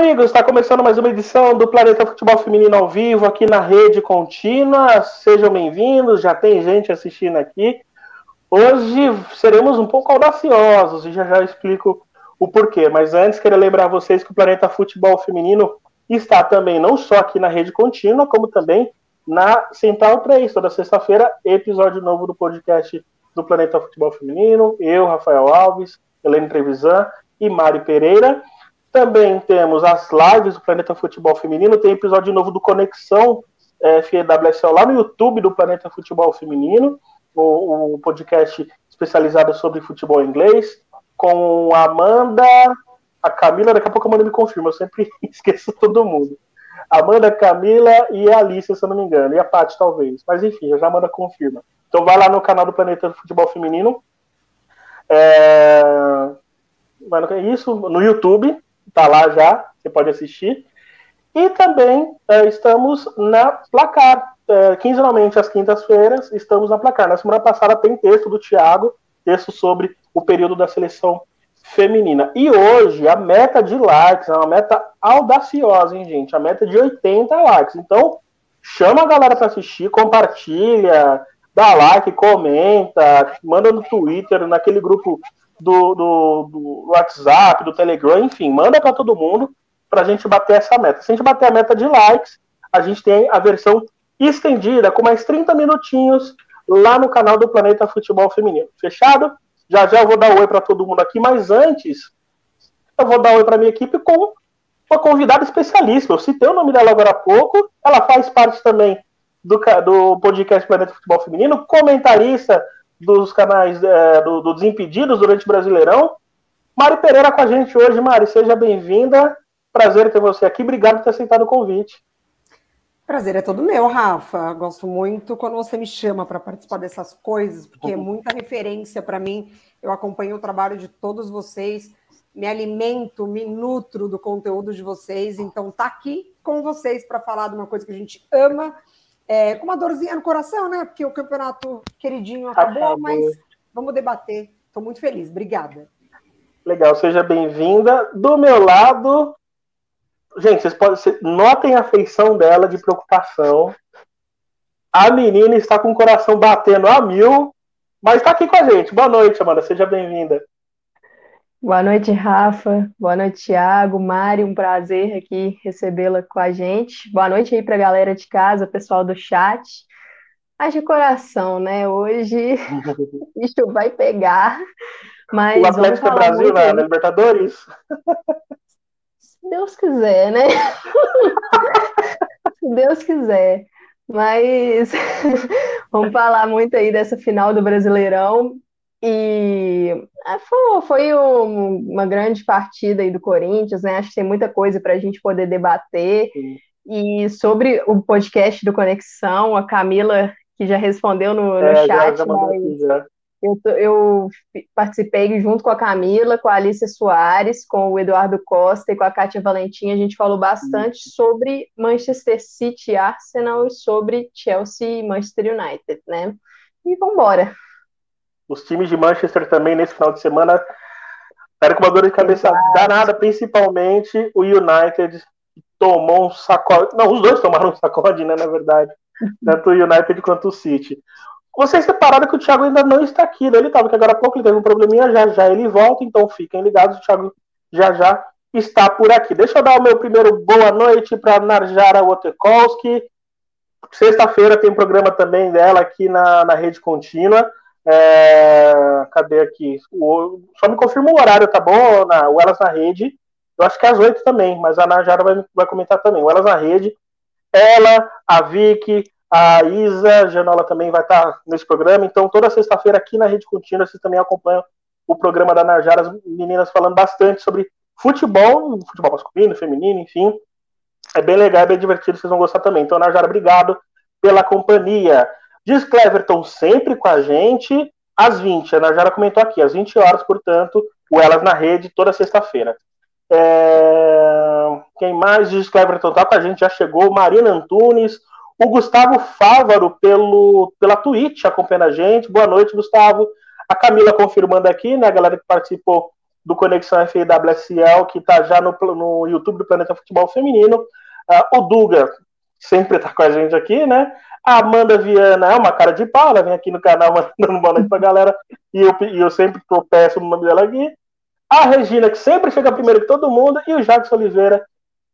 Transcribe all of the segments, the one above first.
Amigos! Está começando mais uma edição do Planeta Futebol Feminino ao vivo aqui na rede contínua. Sejam bem-vindos, já tem gente assistindo aqui. Hoje seremos um pouco audaciosos e já já explico o porquê. Mas antes, queria lembrar vocês que o Planeta Futebol Feminino está também não só aqui na rede contínua, como também na Central 3, toda sexta-feira, episódio novo do podcast do Planeta Futebol Feminino. Eu, Rafael Alves, Helene Trevisan e Mari Pereira. Também temos as lives do Planeta Futebol Feminino, tem episódio novo do Conexão é, FWSL lá no YouTube do Planeta Futebol Feminino, o, o podcast especializado sobre futebol inglês, com a Amanda, a Camila, daqui a pouco a Amanda me confirma, eu sempre esqueço todo mundo. Amanda, Camila e a Alice, se eu não me engano, e a Paty talvez, mas enfim, já Amanda confirma. Então vai lá no canal do Planeta Futebol Feminino, é... isso no YouTube, tá lá já, você pode assistir. E também é, estamos na Placar, é, quinzenalmente às quintas-feiras, estamos na Placar. Na semana passada tem texto do Thiago, texto sobre o período da seleção feminina. E hoje a meta de likes é uma meta audaciosa, hein, gente? A meta de 80 likes. Então, chama a galera para assistir, compartilha, dá like, comenta, manda no Twitter, naquele grupo do, do, do WhatsApp, do Telegram, enfim, manda para todo mundo para a gente bater essa meta. Se a gente bater a meta de likes, a gente tem a versão estendida com mais 30 minutinhos lá no canal do Planeta Futebol Feminino. Fechado? Já já eu vou dar oi para todo mundo aqui, mas antes eu vou dar oi para minha equipe com uma convidada especialíssima. Eu citei o nome dela agora há pouco. Ela faz parte também do, do podcast Planeta Futebol Feminino, comentarista dos canais é, do, do Desimpedidos durante o Brasileirão. Mari Pereira com a gente hoje. Mari, seja bem-vinda. Prazer ter você aqui. Obrigado por ter aceitado o convite. Prazer é todo meu, Rafa. Gosto muito quando você me chama para participar dessas coisas, porque é muita referência para mim. Eu acompanho o trabalho de todos vocês, me alimento, me nutro do conteúdo de vocês. Então, tá aqui com vocês para falar de uma coisa que a gente ama é, com uma dorzinha no coração, né? Porque o campeonato queridinho acabou, acabou. mas vamos debater. Estou muito feliz. Obrigada. Legal, seja bem-vinda. Do meu lado, gente, vocês podem notem a feição dela de preocupação. A menina está com o coração batendo a mil, mas está aqui com a gente. Boa noite, Amanda. Seja bem-vinda. Boa noite, Rafa. Boa noite, Thiago, Mari. Um prazer aqui recebê-la com a gente. Boa noite aí para a galera de casa, pessoal do chat. Mas de coração, né? Hoje isso vai pegar. Mas o Atlético é Brasil na, na Libertadores? Se Deus quiser, né? Se Deus quiser. Mas vamos falar muito aí dessa final do Brasileirão. E é, foi, foi um, uma grande partida aí do Corinthians, né? Acho que tem muita coisa para a gente poder debater. Sim. E sobre o podcast do Conexão, a Camila, que já respondeu no, no é, chat, já, já mas eu, eu, participei junto com a Camila, com a Alice Soares, com o Eduardo Costa e com a Kátia Valentim. A gente falou bastante Sim. sobre Manchester City Arsenal e sobre Chelsea e Manchester United, né? E vamos embora. Os times de Manchester também nesse final de semana era com uma dor de cabeça danada, principalmente o United tomou um sacode. Não, os dois tomaram um sacode, né, na verdade. Tanto o United quanto o City. Vocês separaram que o Thiago ainda não está aqui, né? Ele estava que agora há pouco ele teve um probleminha, já já ele volta, então fiquem ligados, o Thiago já já está por aqui. Deixa eu dar o meu primeiro boa noite para Narjara Wotekowski. Sexta-feira tem programa também dela aqui na, na rede contínua. É, cadê aqui? O, só me confirma o horário, tá bom? Na, o Elas na Rede. Eu acho que é às oito também, mas a Najara vai, vai comentar também. O Elas na Rede. Ela, a Vicky, a Isa, a Janola também vai estar nesse programa. Então, toda sexta-feira aqui na Rede Contínua, vocês também acompanham o programa da Najara, as meninas falando bastante sobre futebol, futebol masculino, feminino, enfim. É bem legal, é bem divertido, vocês vão gostar também. Então, Najara, obrigado pela companhia. Diz Cleverton sempre com a gente, às 20. A Najara comentou aqui, às 20 horas, portanto, o Elas na Rede, toda sexta-feira. É... Quem mais? Diz Cleverton tá com a gente, já chegou. Marina Antunes, o Gustavo Fávaro pelo, pela Twitch acompanhando a gente. Boa noite, Gustavo. A Camila confirmando aqui, né? A galera que participou do Conexão FIWSL, que está já no, no YouTube do Planeta Futebol Feminino. Uh, o Duga sempre está com a gente aqui, né? A Amanda Viana é uma cara de pau, ela vem aqui no canal mandando boa noite pra galera, e eu, e eu sempre tropeço no nome dela aqui. A Regina, que sempre chega primeiro que todo mundo, e o Jacques Oliveira.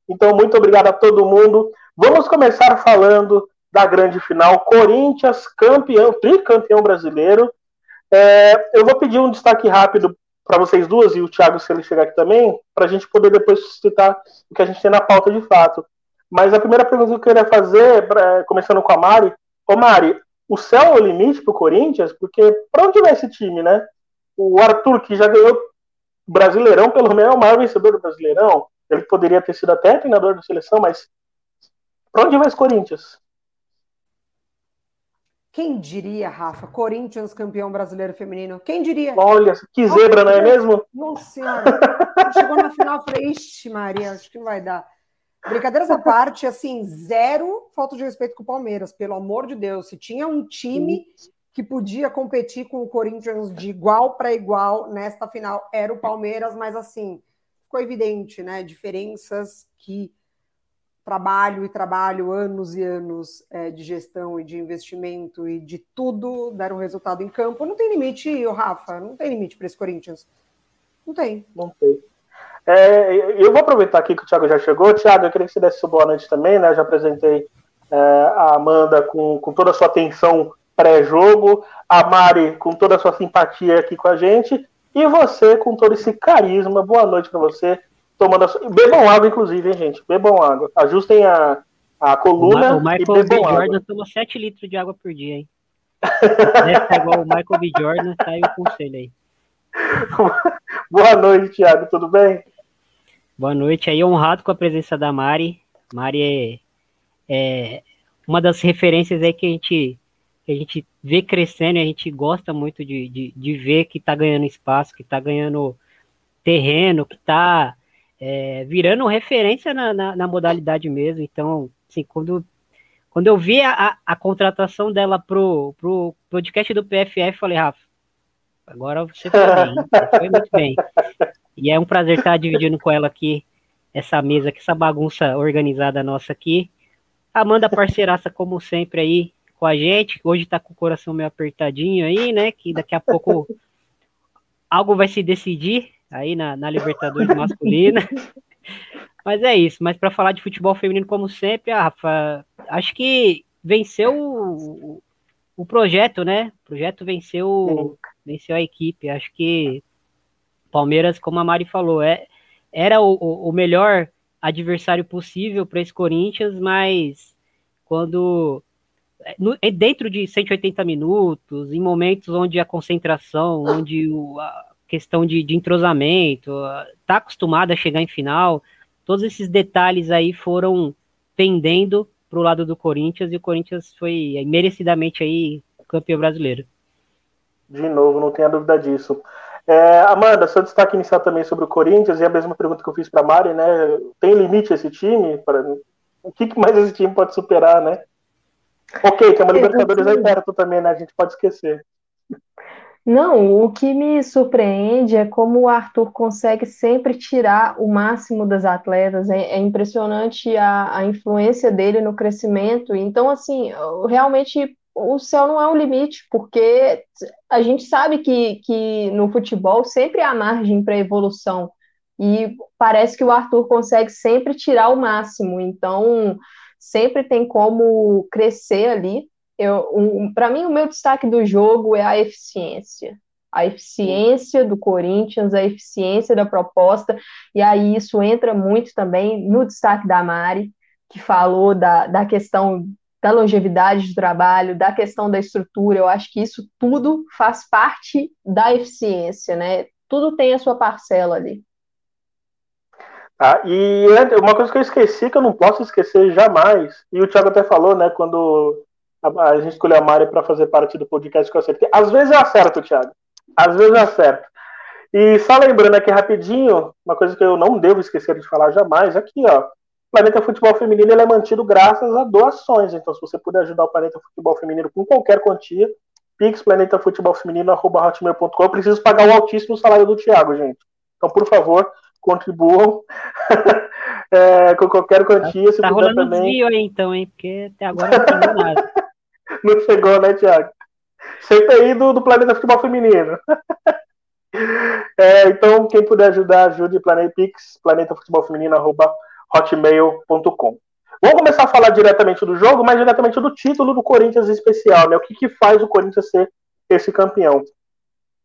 Então, muito obrigado a todo mundo. Vamos começar falando da grande final. Corinthians, campeão, tricampeão brasileiro. É, eu vou pedir um destaque rápido para vocês duas e o Thiago, se ele chegar aqui também, para a gente poder depois citar o que a gente tem na pauta de fato. Mas a primeira pergunta que eu queria fazer, começando com a Mari, ô Mari, o céu é o limite para o Corinthians? Porque para onde vai esse time, né? O Arthur, que já ganhou Brasileirão, pelo menos é o maior vencedor do Brasileirão. Ele poderia ter sido até treinador da seleção, mas para onde vai esse Corinthians? Quem diria, Rafa? Corinthians campeão brasileiro feminino. Quem diria? Olha, que zebra, não é mesmo? Nossa senhora. Chegou na final, falei, ixi, Maria, acho que não vai dar. Brincadeiras à parte, assim, zero falta de respeito com o Palmeiras, pelo amor de Deus. Se tinha um time que podia competir com o Corinthians de igual para igual nesta final, era o Palmeiras, mas assim, ficou evidente, né? Diferenças que trabalho e trabalho, anos e anos é, de gestão e de investimento e de tudo deram resultado em campo. Não tem limite, Rafa, não tem limite para esse Corinthians. Não tem. Não tem. É, eu vou aproveitar aqui que o Thiago já chegou. Thiago, eu queria que você desse sua boa noite também, né? Eu já apresentei é, a Amanda com, com toda a sua atenção pré-jogo, a Mari com toda a sua simpatia aqui com a gente, e você com todo esse carisma. Boa noite para você tomando a... Bebam água, inclusive, hein, gente? Bebam água. Ajustem a, a coluna o Michael B. Jordan toma 7 litros de água por dia, hein? É igual o Michael B. Jordan, tá aí o conselho aí. Boa noite, Thiago, tudo bem? Boa noite, aí honrado com a presença da Mari. Mari é, é uma das referências aí que a gente que a gente vê crescendo a gente gosta muito de, de, de ver que tá ganhando espaço, que tá ganhando terreno, que tá é, virando referência na, na, na, modalidade mesmo. Então, assim, quando, quando eu vi a, a contratação dela pro, pro podcast do PFF, falei, Rafa, agora você foi bem, foi muito bem. E é um prazer estar dividindo com ela aqui essa mesa, essa bagunça organizada nossa aqui. Amanda, parceiraça, como sempre, aí com a gente. Hoje tá com o coração meio apertadinho aí, né? Que daqui a pouco algo vai se decidir aí na, na Libertadores masculina. Mas é isso. Mas para falar de futebol feminino, como sempre, a Rafa, acho que venceu o, o projeto, né? O projeto venceu, venceu a equipe. Acho que Palmeiras, como a Mari falou, é, era o, o melhor adversário possível para esse Corinthians, mas quando no, dentro de 180 minutos, em momentos onde a concentração, onde o, a, questão de, de entrosamento, tá acostumado a chegar em final, todos esses detalhes aí foram pendendo para o lado do Corinthians e o Corinthians foi merecidamente aí campeão brasileiro. De novo, não tenha dúvida disso. É, Amanda, seu destaque inicial também sobre o Corinthians e a mesma pergunta que eu fiz para Mari, né? Tem limite esse time? Para... O que mais esse time pode superar, né? Ok, tem uma Libertadores aí perto também, né? A gente pode esquecer. Não, o que me surpreende é como o Arthur consegue sempre tirar o máximo das atletas. É, é impressionante a, a, influência dele no crescimento. Então, assim, realmente o céu não é um limite, porque a gente sabe que, que no futebol sempre há margem para evolução. E parece que o Arthur consegue sempre tirar o máximo. Então, sempre tem como crescer ali um, para mim, o meu destaque do jogo é a eficiência. A eficiência do Corinthians, a eficiência da proposta, e aí isso entra muito também no destaque da Mari, que falou da, da questão da longevidade do trabalho, da questão da estrutura. Eu acho que isso tudo faz parte da eficiência, né? Tudo tem a sua parcela ali. Ah, e uma coisa que eu esqueci, que eu não posso esquecer jamais, e o Thiago até falou, né, quando a, a gente escolheu a Mari para fazer parte do podcast que eu acertei. Às vezes eu acerto, Thiago. Às vezes eu acerto. E só lembrando aqui rapidinho, uma coisa que eu não devo esquecer de falar jamais, aqui, ó. Planeta Futebol Feminino é mantido graças a doações. Então, se você puder ajudar o Planeta Futebol Feminino com qualquer quantia, pix planetafutebolfeminino.com. Eu preciso pagar o altíssimo salário do Thiago, gente. Então, por favor, contribuam é, com qualquer quantia. Se tá rolando também... desvio aí, então, hein? Porque até agora não chegou nada. não chegou, né, Thiago? Sempre aí do, do Planeta Futebol Feminino. é, então, quem puder ajudar, ajude Planetpix, planetafutebolfeminino.hotmail.com. Vamos começar a falar diretamente do jogo, mas diretamente do título do Corinthians especial, né? O que, que faz o Corinthians ser esse campeão?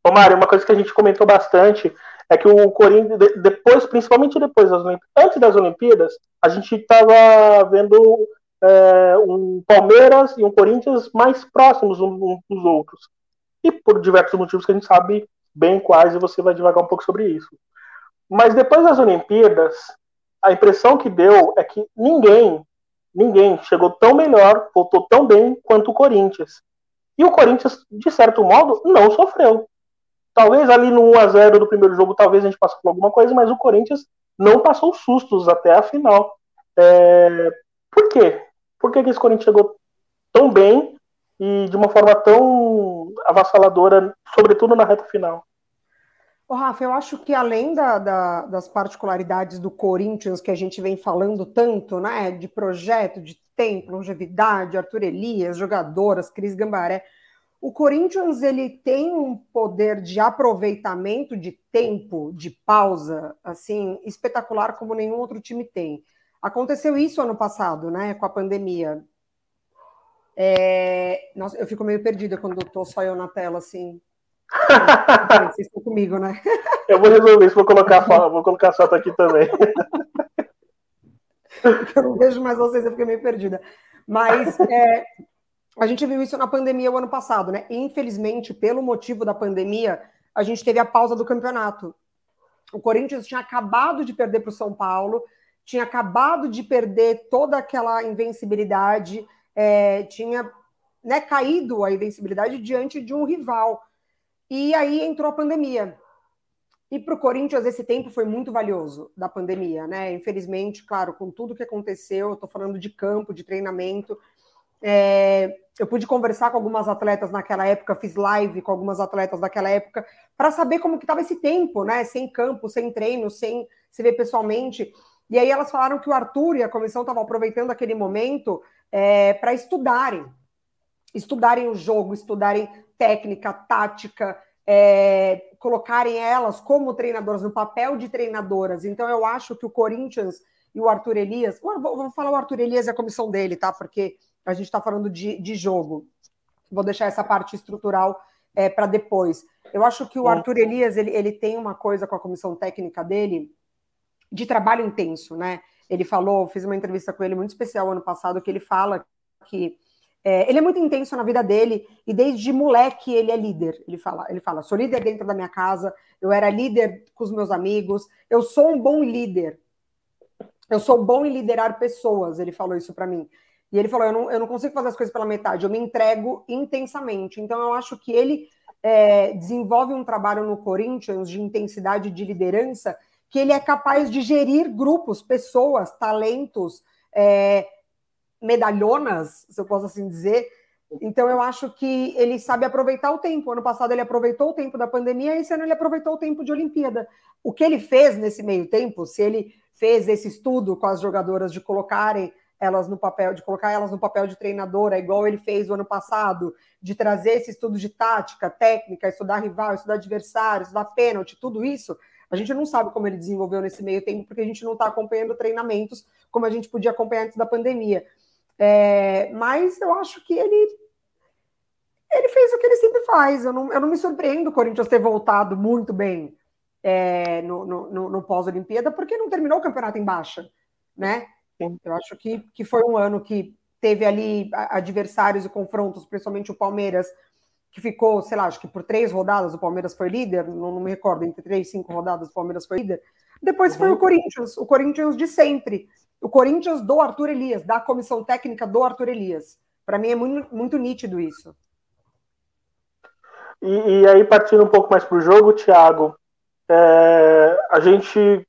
Ô Mário, uma coisa que a gente comentou bastante é que o Corinthians, depois, principalmente depois das antes das Olimpíadas, a gente estava vendo é, um Palmeiras e um Corinthians mais próximos uns dos outros. E por diversos motivos que a gente sabe bem quais, e você vai devagar um pouco sobre isso. Mas depois das Olimpíadas, a impressão que deu é que ninguém, ninguém chegou tão melhor, voltou tão bem quanto o Corinthians. E o Corinthians, de certo modo, não sofreu. Talvez ali no 1x0 do primeiro jogo, talvez a gente passou por alguma coisa, mas o Corinthians não passou sustos até a final. É... Por quê? Por que, que esse Corinthians chegou tão bem e de uma forma tão avassaladora, sobretudo na reta final? Ô, Rafa, eu acho que além da, da, das particularidades do Corinthians que a gente vem falando tanto, né, de projeto, de tempo, longevidade, Arthur Elias, jogadoras, Cris Gambaré, o Corinthians ele tem um poder de aproveitamento de tempo, de pausa, assim, espetacular como nenhum outro time tem. Aconteceu isso ano passado, né, com a pandemia. É... Nossa, eu fico meio perdida quando estou só eu na tela, assim. Vocês estão comigo, né? Eu vou resolver isso, vou colocar, vou colocar a foto aqui também. Eu não vejo mais vocês, eu fiquei meio perdida. Mas é, a gente viu isso na pandemia o ano passado, né? Infelizmente, pelo motivo da pandemia, a gente teve a pausa do campeonato. O Corinthians tinha acabado de perder para o São Paulo, tinha acabado de perder toda aquela invencibilidade, é, tinha né, caído a invencibilidade diante de um rival. E aí entrou a pandemia. E para o Corinthians esse tempo foi muito valioso da pandemia, né? Infelizmente, claro, com tudo que aconteceu, eu estou falando de campo, de treinamento. É, eu pude conversar com algumas atletas naquela época, fiz live com algumas atletas daquela época, para saber como que estava esse tempo, né? Sem campo, sem treino, sem se ver pessoalmente. E aí elas falaram que o Arthur e a comissão estavam aproveitando aquele momento é, para estudarem, estudarem o jogo, estudarem técnica, tática, é, colocarem elas como treinadoras, no papel de treinadoras. Então, eu acho que o Corinthians e o Arthur Elias, vou, falar o Arthur Elias e a comissão dele, tá? Porque a gente está falando de, de jogo. Vou deixar essa parte estrutural é, para depois. Eu acho que o Arthur Elias ele, ele tem uma coisa com a comissão técnica dele de trabalho intenso, né? Ele falou, fiz uma entrevista com ele muito especial ano passado, que ele fala que é, ele é muito intenso na vida dele e desde moleque ele é líder. Ele fala, ele fala, sou líder dentro da minha casa, eu era líder com os meus amigos, eu sou um bom líder. Eu sou bom em liderar pessoas, ele falou isso para mim. E ele falou, eu não, eu não consigo fazer as coisas pela metade, eu me entrego intensamente. Então eu acho que ele é, desenvolve um trabalho no Corinthians de intensidade de liderança que ele é capaz de gerir grupos, pessoas, talentos, é, medalhonas, se eu posso assim dizer. Então, eu acho que ele sabe aproveitar o tempo. Ano passado ele aproveitou o tempo da pandemia, esse ano ele aproveitou o tempo de Olimpíada. O que ele fez nesse meio tempo, se ele fez esse estudo com as jogadoras de colocarem elas no papel, de colocar elas no papel de treinadora, igual ele fez o ano passado, de trazer esse estudo de tática, técnica, estudar rival, estudar adversário, estudar pênalti, tudo isso, a gente não sabe como ele desenvolveu nesse meio tempo, porque a gente não está acompanhando treinamentos como a gente podia acompanhar antes da pandemia. É, mas eu acho que ele ele fez o que ele sempre faz. Eu não, eu não me surpreendo o Corinthians ter voltado muito bem é, no, no, no pós-Olimpíada, porque não terminou o campeonato em baixa, né? Eu acho que, que foi um ano que teve ali adversários e confrontos, principalmente o Palmeiras, que ficou, sei lá, acho que por três rodadas o Palmeiras foi líder, não, não me recordo, entre três e cinco rodadas o Palmeiras foi líder. Depois uhum. foi o Corinthians, o Corinthians de sempre, o Corinthians do Arthur Elias, da comissão técnica do Arthur Elias. Para mim é muito, muito nítido isso. E, e, aí, partindo um pouco mais para o jogo, Thiago, é, a gente.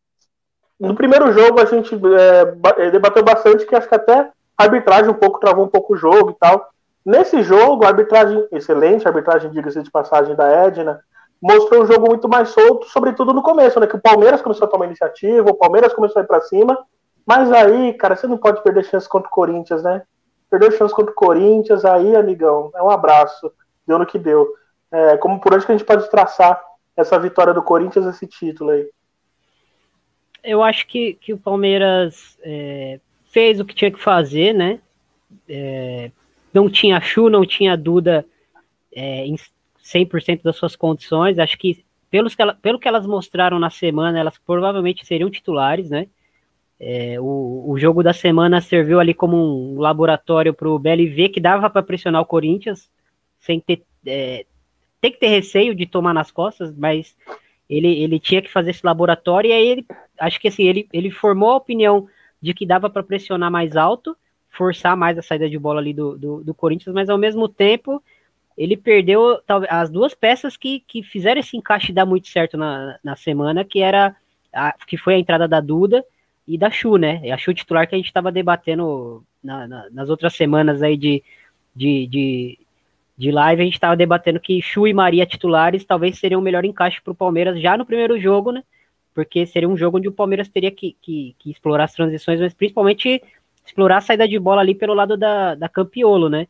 No primeiro jogo, a gente é, debateu bastante que acho que até a arbitragem um pouco travou um pouco o jogo e tal. Nesse jogo, a arbitragem excelente, a arbitragem, diga-se de passagem, da Edna, mostrou um jogo muito mais solto, sobretudo no começo, né? Que o Palmeiras começou a tomar iniciativa, o Palmeiras começou a ir para cima, mas aí, cara, você não pode perder chance contra o Corinthians, né? Perdeu chance contra o Corinthians, aí, amigão, é um abraço. Deu no que deu. É, como por onde que a gente pode traçar essa vitória do Corinthians, esse título aí? Eu acho que, que o Palmeiras é, fez o que tinha que fazer, né? É, não tinha Chu, não tinha Duda é, em 100% das suas condições. Acho que, pelos que ela, pelo que elas mostraram na semana, elas provavelmente seriam titulares, né? É, o, o jogo da semana serviu ali como um laboratório para o BLV que dava para pressionar o Corinthians sem ter é, tem que ter receio de tomar nas costas, mas ele, ele tinha que fazer esse laboratório e aí ele acho que assim ele, ele formou a opinião de que dava para pressionar mais alto, forçar mais a saída de bola ali do, do, do Corinthians, mas ao mesmo tempo ele perdeu as duas peças que, que fizeram esse encaixe dar muito certo na, na semana, que era a, que foi a entrada da Duda e da Chu, né? A Chu titular que a gente estava debatendo na, na, nas outras semanas aí de, de, de, de live, a gente estava debatendo que Chu e Maria titulares talvez seriam o melhor encaixe para o Palmeiras já no primeiro jogo, né? Porque seria um jogo onde o Palmeiras teria que, que, que explorar as transições, mas principalmente explorar a saída de bola ali pelo lado da, da Campiolo, né?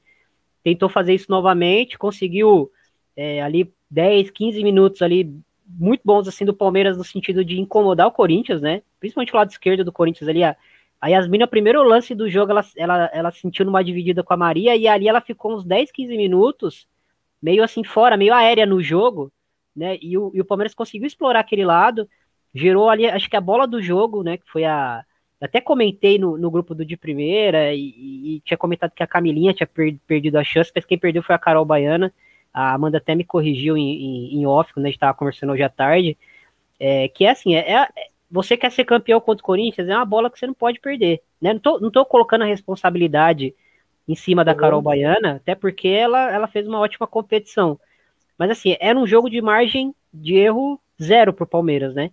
Tentou fazer isso novamente, conseguiu é, ali 10, 15 minutos ali muito bons assim do Palmeiras no sentido de incomodar o Corinthians, né? Principalmente o lado esquerdo do Corinthians ali. A, a Yasmin, o primeiro lance do jogo, ela, ela, ela sentiu numa dividida com a Maria e ali ela ficou uns 10, 15 minutos meio assim fora, meio aérea no jogo, né? E o, e o Palmeiras conseguiu explorar aquele lado, gerou ali, acho que a bola do jogo, né? Que foi a. Até comentei no, no grupo do de primeira e, e tinha comentado que a Camilinha tinha per, perdido a chance, mas quem perdeu foi a Carol Baiana. A Amanda até me corrigiu em, em, em off, quando a gente estava conversando hoje à tarde. É, que é assim, é, é, você quer ser campeão contra o Corinthians, é uma bola que você não pode perder. Né? Não, tô, não tô colocando a responsabilidade em cima da uhum. Carol Baiana, até porque ela, ela fez uma ótima competição. Mas assim, era um jogo de margem de erro zero pro Palmeiras, né?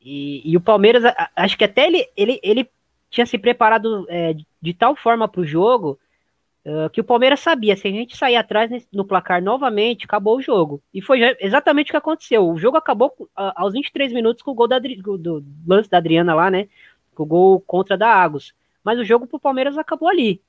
E, e o Palmeiras, acho que até ele, ele, ele tinha se preparado é, de tal forma para o jogo uh, que o Palmeiras sabia, se a gente sair atrás no placar novamente, acabou o jogo. E foi exatamente o que aconteceu. O jogo acabou uh, aos 23 minutos com o gol da, do, do lance da Adriana lá, né? Com o gol contra da Águas. Mas o jogo pro Palmeiras acabou ali.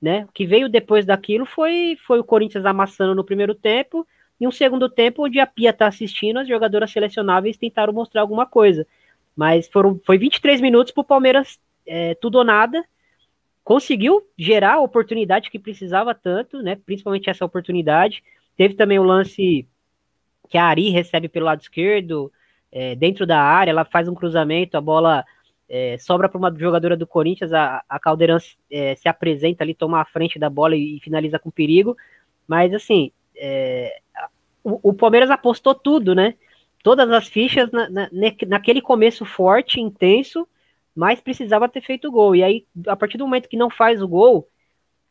Né? O que veio depois daquilo foi, foi o Corinthians amassando no primeiro tempo e um segundo tempo onde a Pia tá assistindo, as jogadoras selecionáveis tentaram mostrar alguma coisa. Mas foram, foi 23 minutos pro Palmeiras é, tudo ou nada, conseguiu gerar a oportunidade que precisava tanto, né? Principalmente essa oportunidade. Teve também o lance que a Ari recebe pelo lado esquerdo, é, dentro da área, ela faz um cruzamento, a bola é, sobra para uma jogadora do Corinthians, a, a Caldeirão é, se apresenta ali, toma a frente da bola e, e finaliza com perigo. Mas assim, é, o, o, Palmeiras apostou tudo, né? Todas as fichas na, na, naquele começo forte, intenso, mas precisava ter feito o gol. E aí, a partir do momento que não faz o gol,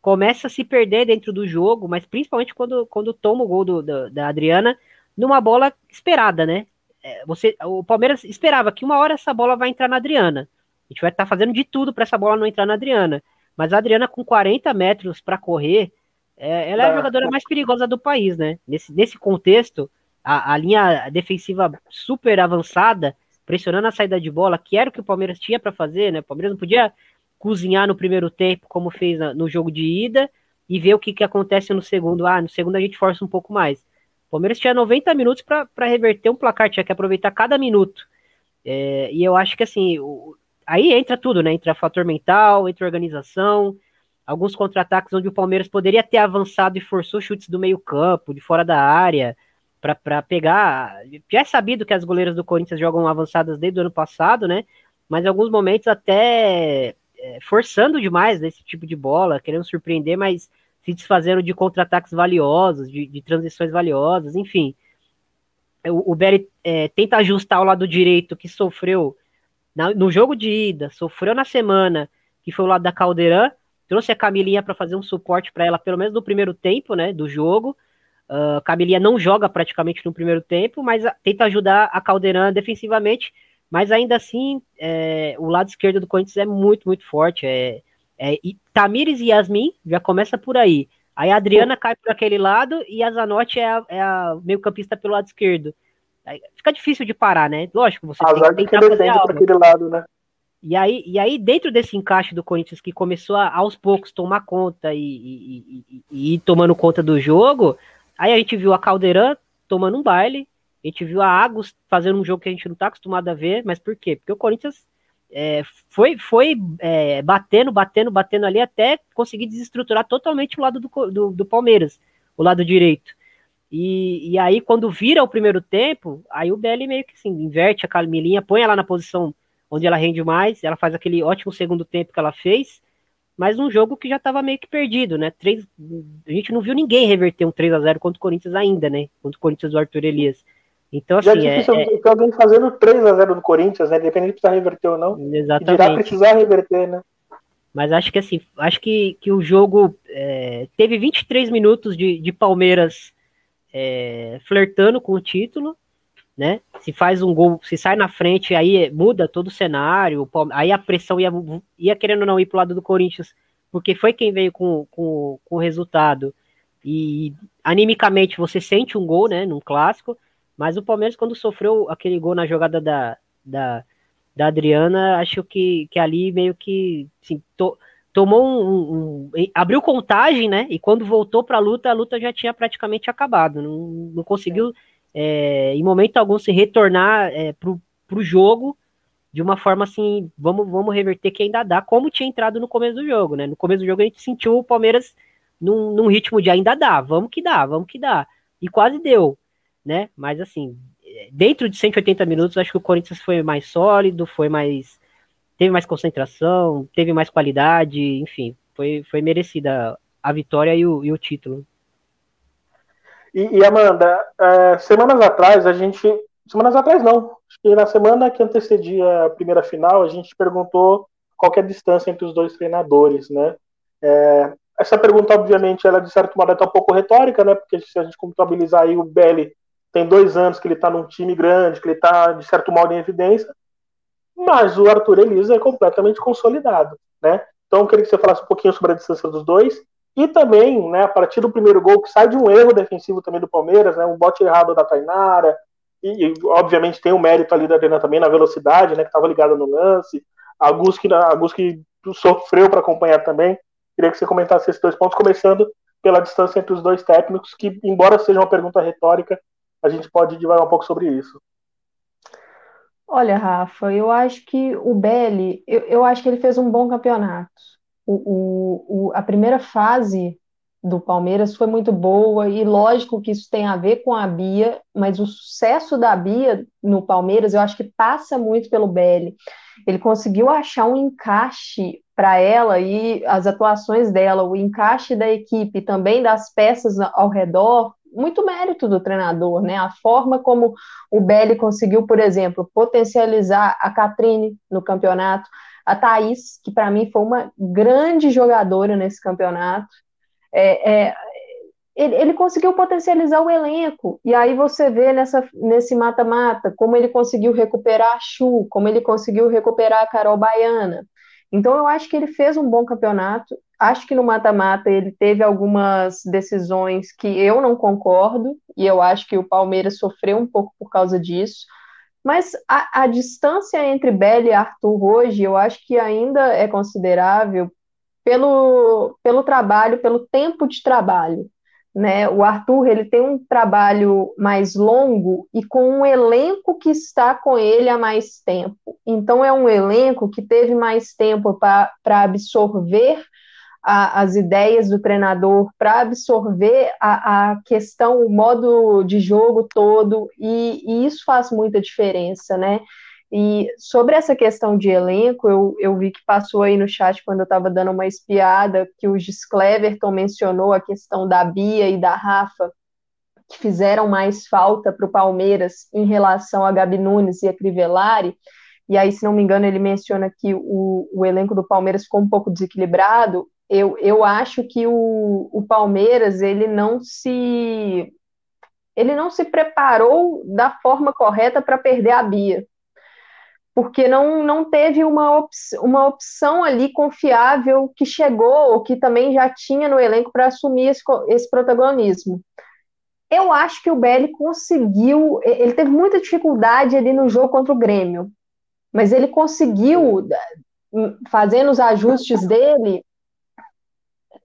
começa a se perder dentro do jogo, mas principalmente quando, quando toma o gol do, do da Adriana, numa bola esperada, né? É, você, o Palmeiras esperava que uma hora essa bola vai entrar na Adriana. A gente vai estar tá fazendo de tudo para essa bola não entrar na Adriana. Mas a Adriana, com 40 metros para correr, é, ela é a jogadora mais perigosa do país, né? Nesse, nesse contexto, a, a linha defensiva super avançada pressionando a saída de bola, que era o que o Palmeiras tinha para fazer, né? O Palmeiras não podia cozinhar no primeiro tempo, como fez no jogo de ida, e ver o que, que acontece no segundo. Ah, no segundo a gente força um pouco mais. O Palmeiras tinha 90 minutos para reverter um placar, tinha que aproveitar cada minuto. É, e eu acho que assim, o, aí entra tudo, né? Entra fator mental, entra organização, alguns contra-ataques onde o Palmeiras poderia ter avançado e forçou chutes do meio-campo, de fora da área para pegar. Já é sabido que as goleiras do Corinthians jogam avançadas desde o ano passado, né? Mas em alguns momentos até é, forçando demais esse tipo de bola, querendo surpreender, mas se desfazendo de contra-ataques valiosos, de, de, transições valiosas, enfim. O, o é, tenta ajustar o lado direito que sofreu na, no jogo de ida, sofreu na semana, que foi o lado da Caldeirão, trouxe a Camilinha para fazer um suporte para ela, pelo menos no primeiro tempo, né, do jogo. Uh, Camilinha não joga praticamente no primeiro tempo, mas tenta ajudar a Caldeirão defensivamente, mas ainda assim é, o lado esquerdo do Corinthians é muito, muito forte. É, é, e Tamires e Yasmin já começa por aí. Aí a Adriana cai por aquele lado e a Zanotti é a, é a meio campista pelo lado esquerdo. fica difícil de parar, né? Lógico, você Azar tem que defende para aquele lado, né? E aí, e aí, dentro desse encaixe do Corinthians que começou a, aos poucos tomar conta e, e, e, e, ir tomando conta do jogo, aí a gente viu a Caldeirão tomando um baile, a gente viu a Agus fazendo um jogo que a gente não está acostumado a ver, mas por quê? Porque o Corinthians é, foi, foi é, batendo, batendo, batendo ali até conseguir desestruturar totalmente o lado do, do, do Palmeiras, o lado direito. E, e, aí, quando vira o primeiro tempo, aí o BL meio que assim, inverte a Camilinha, põe ela na posição onde ela rende mais, ela faz aquele ótimo segundo tempo que ela fez, mas um jogo que já estava meio que perdido, né? Três, a gente não viu ninguém reverter um 3 a 0 contra o Corinthians ainda, né? Contra o Corinthians do Arthur Elias. Então, assim. Já é difícil é, é... alguém fazendo 3 a 0 do Corinthians, né? Independente de precisar reverter ou não. Exatamente. Dirá precisar reverter, né? Mas acho que assim, acho que, que o jogo é, teve 23 minutos de, de Palmeiras é, flertando com o título, né? Se faz um gol, se sai na frente, aí muda todo o cenário, aí a pressão ia, ia querendo não ir pro lado do Corinthians, porque foi quem veio com, com, com o resultado. E animicamente você sente um gol, né? Num clássico, mas o Palmeiras, quando sofreu aquele gol na jogada da, da, da Adriana, acho que, que ali meio que assim, to, tomou um, um, um, abriu contagem, né? E quando voltou para a luta, a luta já tinha praticamente acabado. Não, não conseguiu. É é, em momento algum se retornar é, pro, pro jogo de uma forma assim, vamos, vamos reverter que ainda dá, como tinha entrado no começo do jogo, né? No começo do jogo a gente sentiu o Palmeiras num, num ritmo de ainda dá, vamos que dá, vamos que dá. E quase deu, né? Mas assim, dentro de 180 minutos, acho que o Corinthians foi mais sólido, foi mais. teve mais concentração, teve mais qualidade, enfim, foi, foi merecida a vitória e o, e o título. E, e Amanda, é, semanas atrás a gente. Semanas atrás não. Acho que na semana que antecedia a primeira final, a gente perguntou qual é a distância entre os dois treinadores, né? É, essa pergunta, obviamente, ela de certo modo é um pouco retórica, né? Porque se a gente contabilizar aí o Belli tem dois anos que ele está num time grande, que ele está, de certo modo, em evidência, mas o Arthur Elisa é completamente consolidado, né? Então, eu queria que você falasse um pouquinho sobre a distância dos dois e também, né, a partir do primeiro gol, que sai de um erro defensivo também do Palmeiras, né, um bote errado da Tainara, e, e obviamente tem o um mérito ali da Arena também na velocidade, né, que estava ligada no lance, a Gus que, a Gus que sofreu para acompanhar também. Queria que você comentasse esses dois pontos, começando pela distância entre os dois técnicos, que, embora seja uma pergunta retórica, a gente pode divagar um pouco sobre isso. Olha, Rafa, eu acho que o Belli, eu, eu acho que ele fez um bom campeonato o, o, a primeira fase do Palmeiras foi muito boa e lógico que isso tem a ver com a Bia, mas o sucesso da Bia no Palmeiras eu acho que passa muito pelo Belli. Ele conseguiu achar um encaixe para ela e as atuações dela, o encaixe da equipe, também das peças ao redor, muito mérito do treinador, né? A forma como o Belli conseguiu, por exemplo, potencializar a Catrine no campeonato, a Thaís, que para mim foi uma grande jogadora nesse campeonato. É, é, ele, ele, conseguiu potencializar o elenco. E aí você vê nessa, nesse mata-mata como ele conseguiu recuperar a Chu, como ele conseguiu recuperar a Carol Baiana. Então eu acho que ele fez um bom campeonato. Acho que no mata-mata ele teve algumas decisões que eu não concordo, e eu acho que o Palmeiras sofreu um pouco por causa disso. Mas a, a distância entre Belle e Arthur hoje, eu acho que ainda é considerável pelo, pelo trabalho, pelo tempo de trabalho. Né? O Arthur ele tem um trabalho mais longo e com um elenco que está com ele há mais tempo. Então é um elenco que teve mais tempo para absorver a, as ideias do treinador, para absorver a, a, questão, o modo de jogo todo, e, e, isso faz muita diferença, né? E sobre essa questão de elenco, eu, eu vi que passou aí no chat quando eu estava dando uma espiada, que o Gis Cleverton mencionou a questão da Bia e da Rafa, que fizeram mais falta para o Palmeiras em relação a Gabi Nunes e a Crivellari, e aí, se não me engano, ele menciona que o, o elenco do Palmeiras ficou um pouco desequilibrado eu, eu acho que o, o Palmeiras ele não se ele não se preparou da forma correta para perder a Bia. Porque não, não teve uma, op uma opção ali confiável que chegou, ou que também já tinha no elenco para assumir esse, esse protagonismo. eu acho que o BL conseguiu, ele teve muita dificuldade ali no jogo contra o Grêmio, mas ele conseguiu, fazendo os ajustes dele,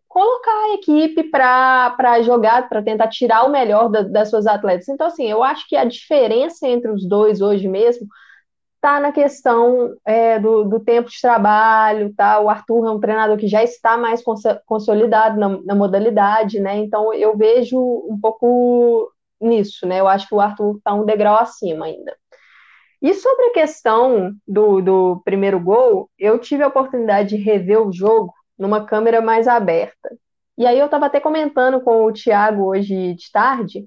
colocar a equipe para jogar, para tentar tirar o melhor da, das suas atletas. Então, assim, eu acho que a diferença entre os dois hoje mesmo está na questão é, do, do, tempo de trabalho, tá? O Arthur é um treinador que já está mais cons consolidado na, na, modalidade, né? Então eu vejo um pouco nisso, né? Eu acho que o Arthur está um degrau acima ainda. E sobre a questão do, do primeiro gol, eu tive a oportunidade de rever o jogo numa câmera mais aberta. E aí eu estava até comentando com o Thiago hoje de tarde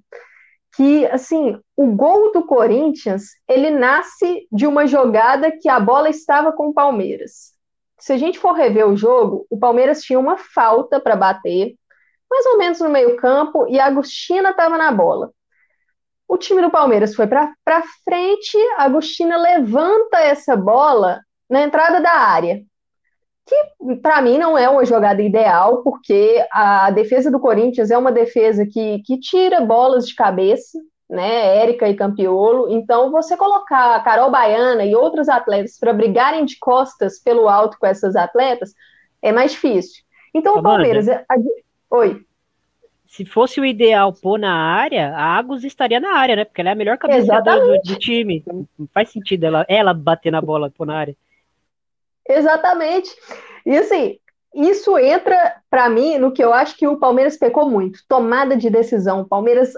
que, assim, o gol do Corinthians, ele nasce de uma jogada que a bola estava com o Palmeiras. Se a gente for rever o jogo, o Palmeiras tinha uma falta para bater, mais ou menos no meio campo, e a Agostina estava na bola. O time do Palmeiras foi para frente, a Agostina levanta essa bola na entrada da área que para mim não é uma jogada ideal, porque a defesa do Corinthians é uma defesa que, que tira bolas de cabeça, né? Érica e Campiolo. Então, você colocar a Carol Baiana e outros atletas para brigarem de costas pelo alto com essas atletas é mais difícil. Então, o Palmeiras. A... Oi. Se fosse o ideal pôr na área, a Agus estaria na área, né? Porque ela é a melhor cabeça do, do, time. Não faz sentido ela, ela bater na bola pôr na área. Exatamente. E assim, isso entra para mim no que eu acho que o Palmeiras pecou muito, tomada de decisão. O Palmeiras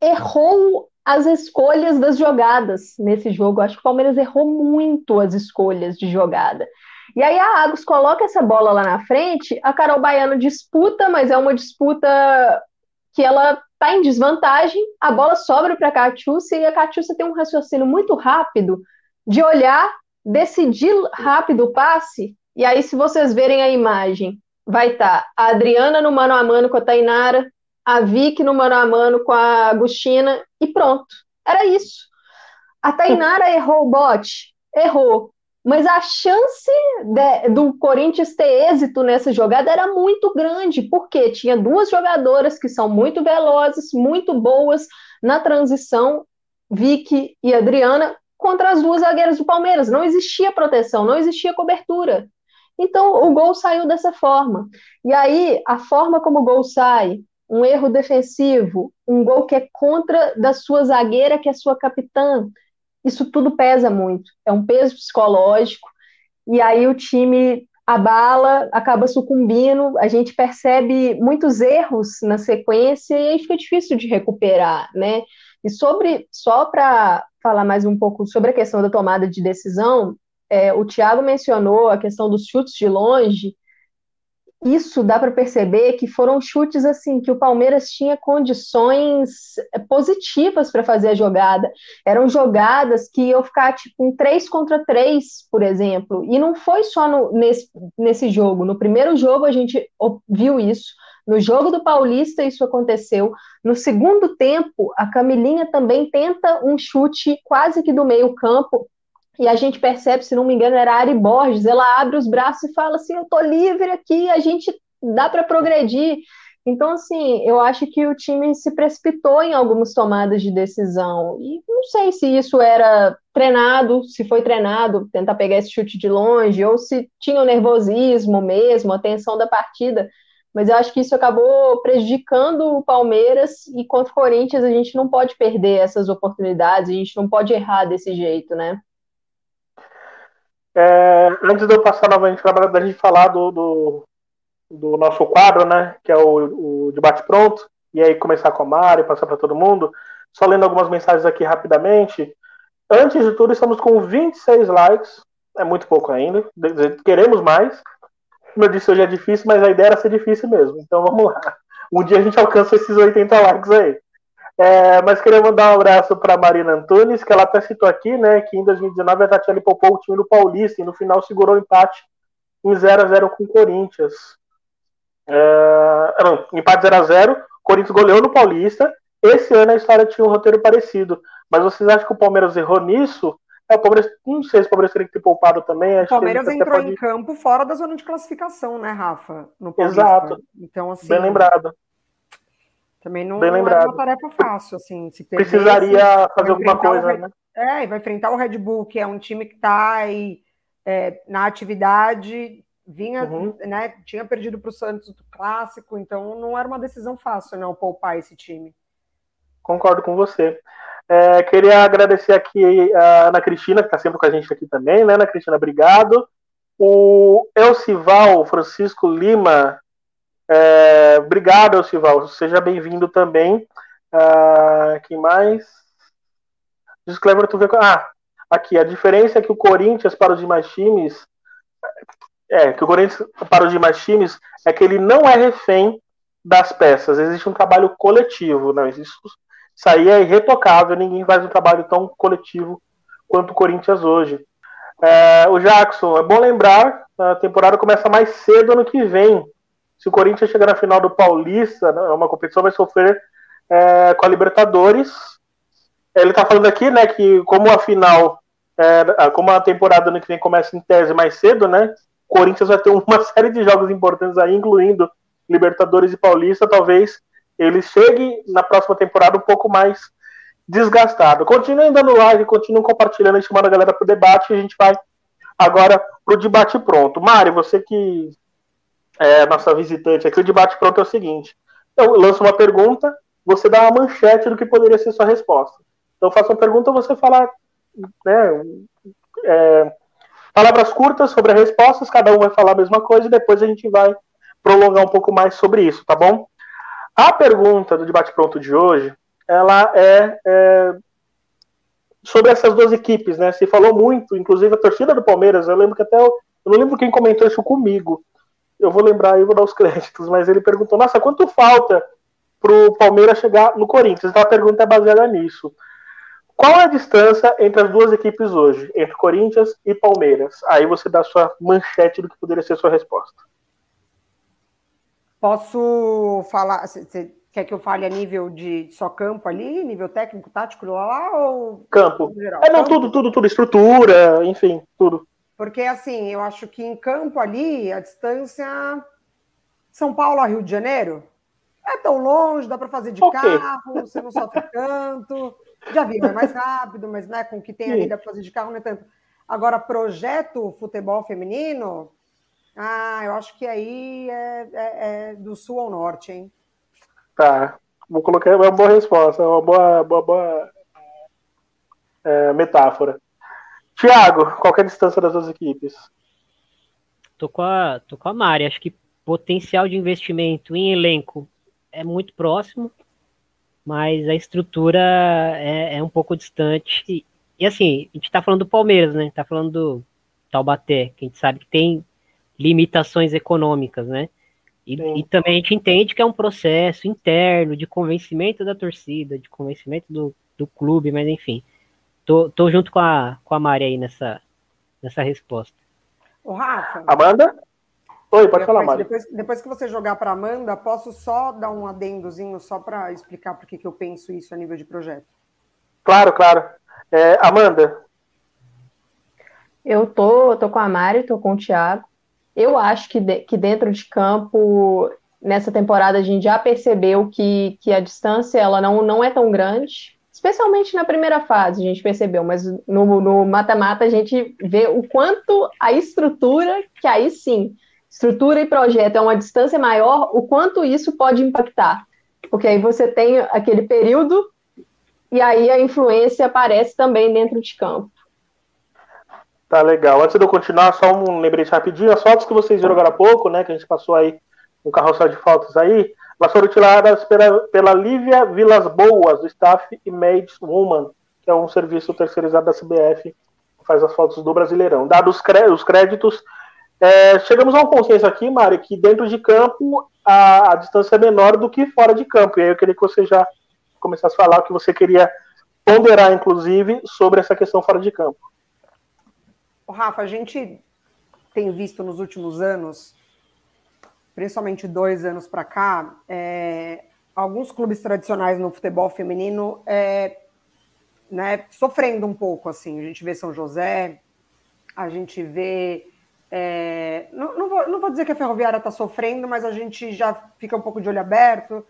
errou as escolhas das jogadas nesse jogo. Eu acho que o Palmeiras errou muito as escolhas de jogada. E aí a Agus coloca essa bola lá na frente, a Carol Baiano disputa, mas é uma disputa que ela está em desvantagem, a bola sobra para a Catiúcia e a Catiúcia tem um raciocínio muito rápido de olhar decidir rápido o passe, e aí, se vocês verem a imagem, vai estar tá a Adriana no mano a mano com a Tainara, a Vicky no mano a mano com a Agostina, e pronto. Era isso. A Tainara errou o bote? Errou. Mas a chance de, do Corinthians ter êxito nessa jogada era muito grande, porque tinha duas jogadoras que são muito velozes, muito boas na transição, Vicky e Adriana, contra as duas zagueiras do Palmeiras. Não existia proteção, não existia cobertura. Então o gol saiu dessa forma. E aí, a forma como o gol sai, um erro defensivo, um gol que é contra da sua zagueira, que é sua capitã, isso tudo pesa muito. É um peso psicológico. E aí o time abala, acaba sucumbindo, a gente percebe muitos erros na sequência e aí fica difícil de recuperar, né? E sobre, só para falar mais um pouco sobre a questão da tomada de decisão, é, o Thiago mencionou a questão dos chutes de longe. Isso dá para perceber que foram chutes assim que o Palmeiras tinha condições é, positivas para fazer a jogada. Eram jogadas que iam ficar tipo um 3 contra 3, por exemplo. E não foi só no, nesse, nesse jogo. No primeiro jogo a gente viu isso. No jogo do Paulista, isso aconteceu. No segundo tempo, a Camilinha também tenta um chute quase que do meio-campo. E a gente percebe, se não me engano, era a Ari Borges. Ela abre os braços e fala assim: Eu tô livre aqui, a gente dá para progredir. Então, assim, eu acho que o time se precipitou em algumas tomadas de decisão. E não sei se isso era treinado, se foi treinado, tentar pegar esse chute de longe, ou se tinha o nervosismo mesmo, a tensão da partida mas eu acho que isso acabou prejudicando o Palmeiras e contra o Corinthians a gente não pode perder essas oportunidades, a gente não pode errar desse jeito, né? É, antes de eu passar novamente para a gente falar do, do, do, nosso quadro, né, que é o, o debate pronto, e aí começar com a Mari, passar para todo mundo, só lendo algumas mensagens aqui rapidamente. Antes de tudo, estamos com 26 likes, é muito pouco ainda, queremos mais. Como eu disse, hoje é difícil, mas a ideia era ser difícil mesmo. Então vamos lá. Um dia a gente alcança esses 80 likes aí. É, mas queria mandar um abraço para Marina Antunes, que ela até citou aqui, né, que em 2019 a Tatiana poupou o time do Paulista e no final segurou o empate em 0 a 0 com o Corinthians. É, não, empate 0 a 0 Corinthians goleou no Paulista. Esse ano a história tinha um roteiro parecido. Mas vocês acham que o Palmeiras errou nisso? É, o Palmeiras, não sei se o Palmeiras teria que ter poupado também. o Palmeiras entrou pode... em campo fora da zona de classificação, né, Rafa? Exato. Então, assim. Bem lembrado. Também não, não é uma tarefa fácil, assim. Se perdesse, Precisaria vai fazer alguma coisa, Red- né? É, e vai enfrentar o Red Bull, que é um time que está aí é, na atividade, vinha, Uhum. né, tinha perdido para o Santos do clássico, então não era uma decisão fácil, não, poupar esse time. Concordo com você. É, queria agradecer aqui a Ana Cristina, que está sempre com a gente aqui também, né? Ana Cristina, obrigado. O Elcival Francisco Lima, é, obrigado, Elcival. Seja bem-vindo também. Ah, quem mais? Diz Clever, tu vê. Ah, aqui, a diferença é que o Corinthians para os demais times. É, que o Corinthians para os demais times é que ele não é refém das peças. Existe um trabalho coletivo, não existe isso aí é irretocável, ninguém faz um trabalho tão coletivo quanto o Corinthians hoje. É, o Jackson, é bom lembrar, a temporada começa mais cedo ano que vem. Se o Corinthians chegar na final do Paulista, né, uma competição vai sofrer é, com a Libertadores. Ele está falando aqui, né, que como a final, é, como a temporada ano que vem começa em tese mais cedo, né, o Corinthians vai ter uma série de jogos importantes aí, incluindo Libertadores e Paulista, talvez ele chegue na próxima temporada um pouco mais desgastado. Continuem dando like, continuem compartilhando e chamando a galera para o debate. A gente vai agora para o debate pronto. Mari, você que é nossa visitante aqui, o debate pronto é o seguinte: eu lanço uma pergunta, você dá uma manchete do que poderia ser sua resposta. Então, eu faço uma pergunta, você fala né, é, palavras curtas sobre as respostas, cada um vai falar a mesma coisa e depois a gente vai prolongar um pouco mais sobre isso, tá bom? A pergunta do debate pronto de hoje, ela é, é, sobre essas duas equipes, né? Se falou muito, inclusive a torcida do Palmeiras, eu lembro que até eu, eu não lembro quem comentou isso comigo. Eu vou lembrar e vou dar os créditos, mas ele perguntou: "Nossa, quanto falta pro Palmeiras chegar no Corinthians?" Então a pergunta é baseada nisso. Qual é a distância entre as duas equipes hoje, entre Corinthians e Palmeiras? Aí você dá a sua manchete do que poderia ser a sua resposta. Posso falar? Você quer que eu fale a nível de só campo ali, nível técnico, tático lá ou Campo. geral? É, não, Campo? tudo, tudo, tudo. Estrutura, enfim, tudo. Porque assim, eu acho que em campo ali, a distância São Paulo a Rio de Janeiro é tão longe, dá para fazer de Ok. carro, você não sofre tanto. De avião é mais rápido, mas né, com o que tem ali dá para fazer de carro, não é tanto. Agora, projeto futebol feminino, ah, eu acho que aí é, é- é do sul ao norte, hein? Tá. Vou colocar é uma boa resposta, é uma boa, boa, boa é, metáfora. Tiago, qual que é a distância das duas equipes? Tô com a, tô com a Mari. Acho que potencial de investimento em elenco é muito próximo, mas a estrutura é, é um pouco distante. E, e, assim, a gente tá falando do Palmeiras, né? Tá falando do Taubaté, que a gente sabe que tem limitações econômicas, né? E, e também a gente entende que é um processo interno de convencimento da torcida, de convencimento do, do clube, mas enfim. Tô, tô junto com a, com a Mari aí nessa, nessa resposta. Ô, Rafa, Amanda? Oi, pode falar, depois, Mari. depois, depois que você jogar para Amanda, posso só dar um adendozinho só para explicar por que que eu penso isso a nível de projeto? Claro, claro. É, Amanda, Eu tô, tô com a Mari, tô com o Thiago. Eu acho que, de- que dentro de campo, nessa temporada, a gente já percebeu que, que a distância ela não, não é tão grande, especialmente na primeira fase, a gente percebeu, mas no mata-mata a gente vê o quanto a estrutura, que aí sim, estrutura e projeto é uma distância maior, o quanto isso pode impactar. Porque aí você tem aquele período e aí a influência aparece também dentro de campo. tá legal. Antes de eu continuar, só um lembrete rapidinho. As fotos que vocês viram agora há pouco, né, que a gente passou aí um carrossel de fotos aí, elas foram tiradas pela, pela Lívia Vilas Boas, do Staff Image Woman, que é um serviço terceirizado da CBF, que faz as fotos do Brasileirão. Dados os cré- os créditos, é, chegamos a um consenso aqui, Mari, que dentro de campo a, a distância é menor do que fora de campo. E aí eu queria que você já começasse a falar o que você queria ponderar, inclusive, sobre essa questão fora de campo. Rafa, a gente tem visto nos últimos anos, principalmente dois anos para cá, é, alguns clubes tradicionais no futebol feminino é, né, sofrendo um pouco. Assim, a gente vê São José, a gente vê. é, não, não, vou, não vou dizer que a Ferroviária está sofrendo, mas a gente já fica um pouco de olho aberto.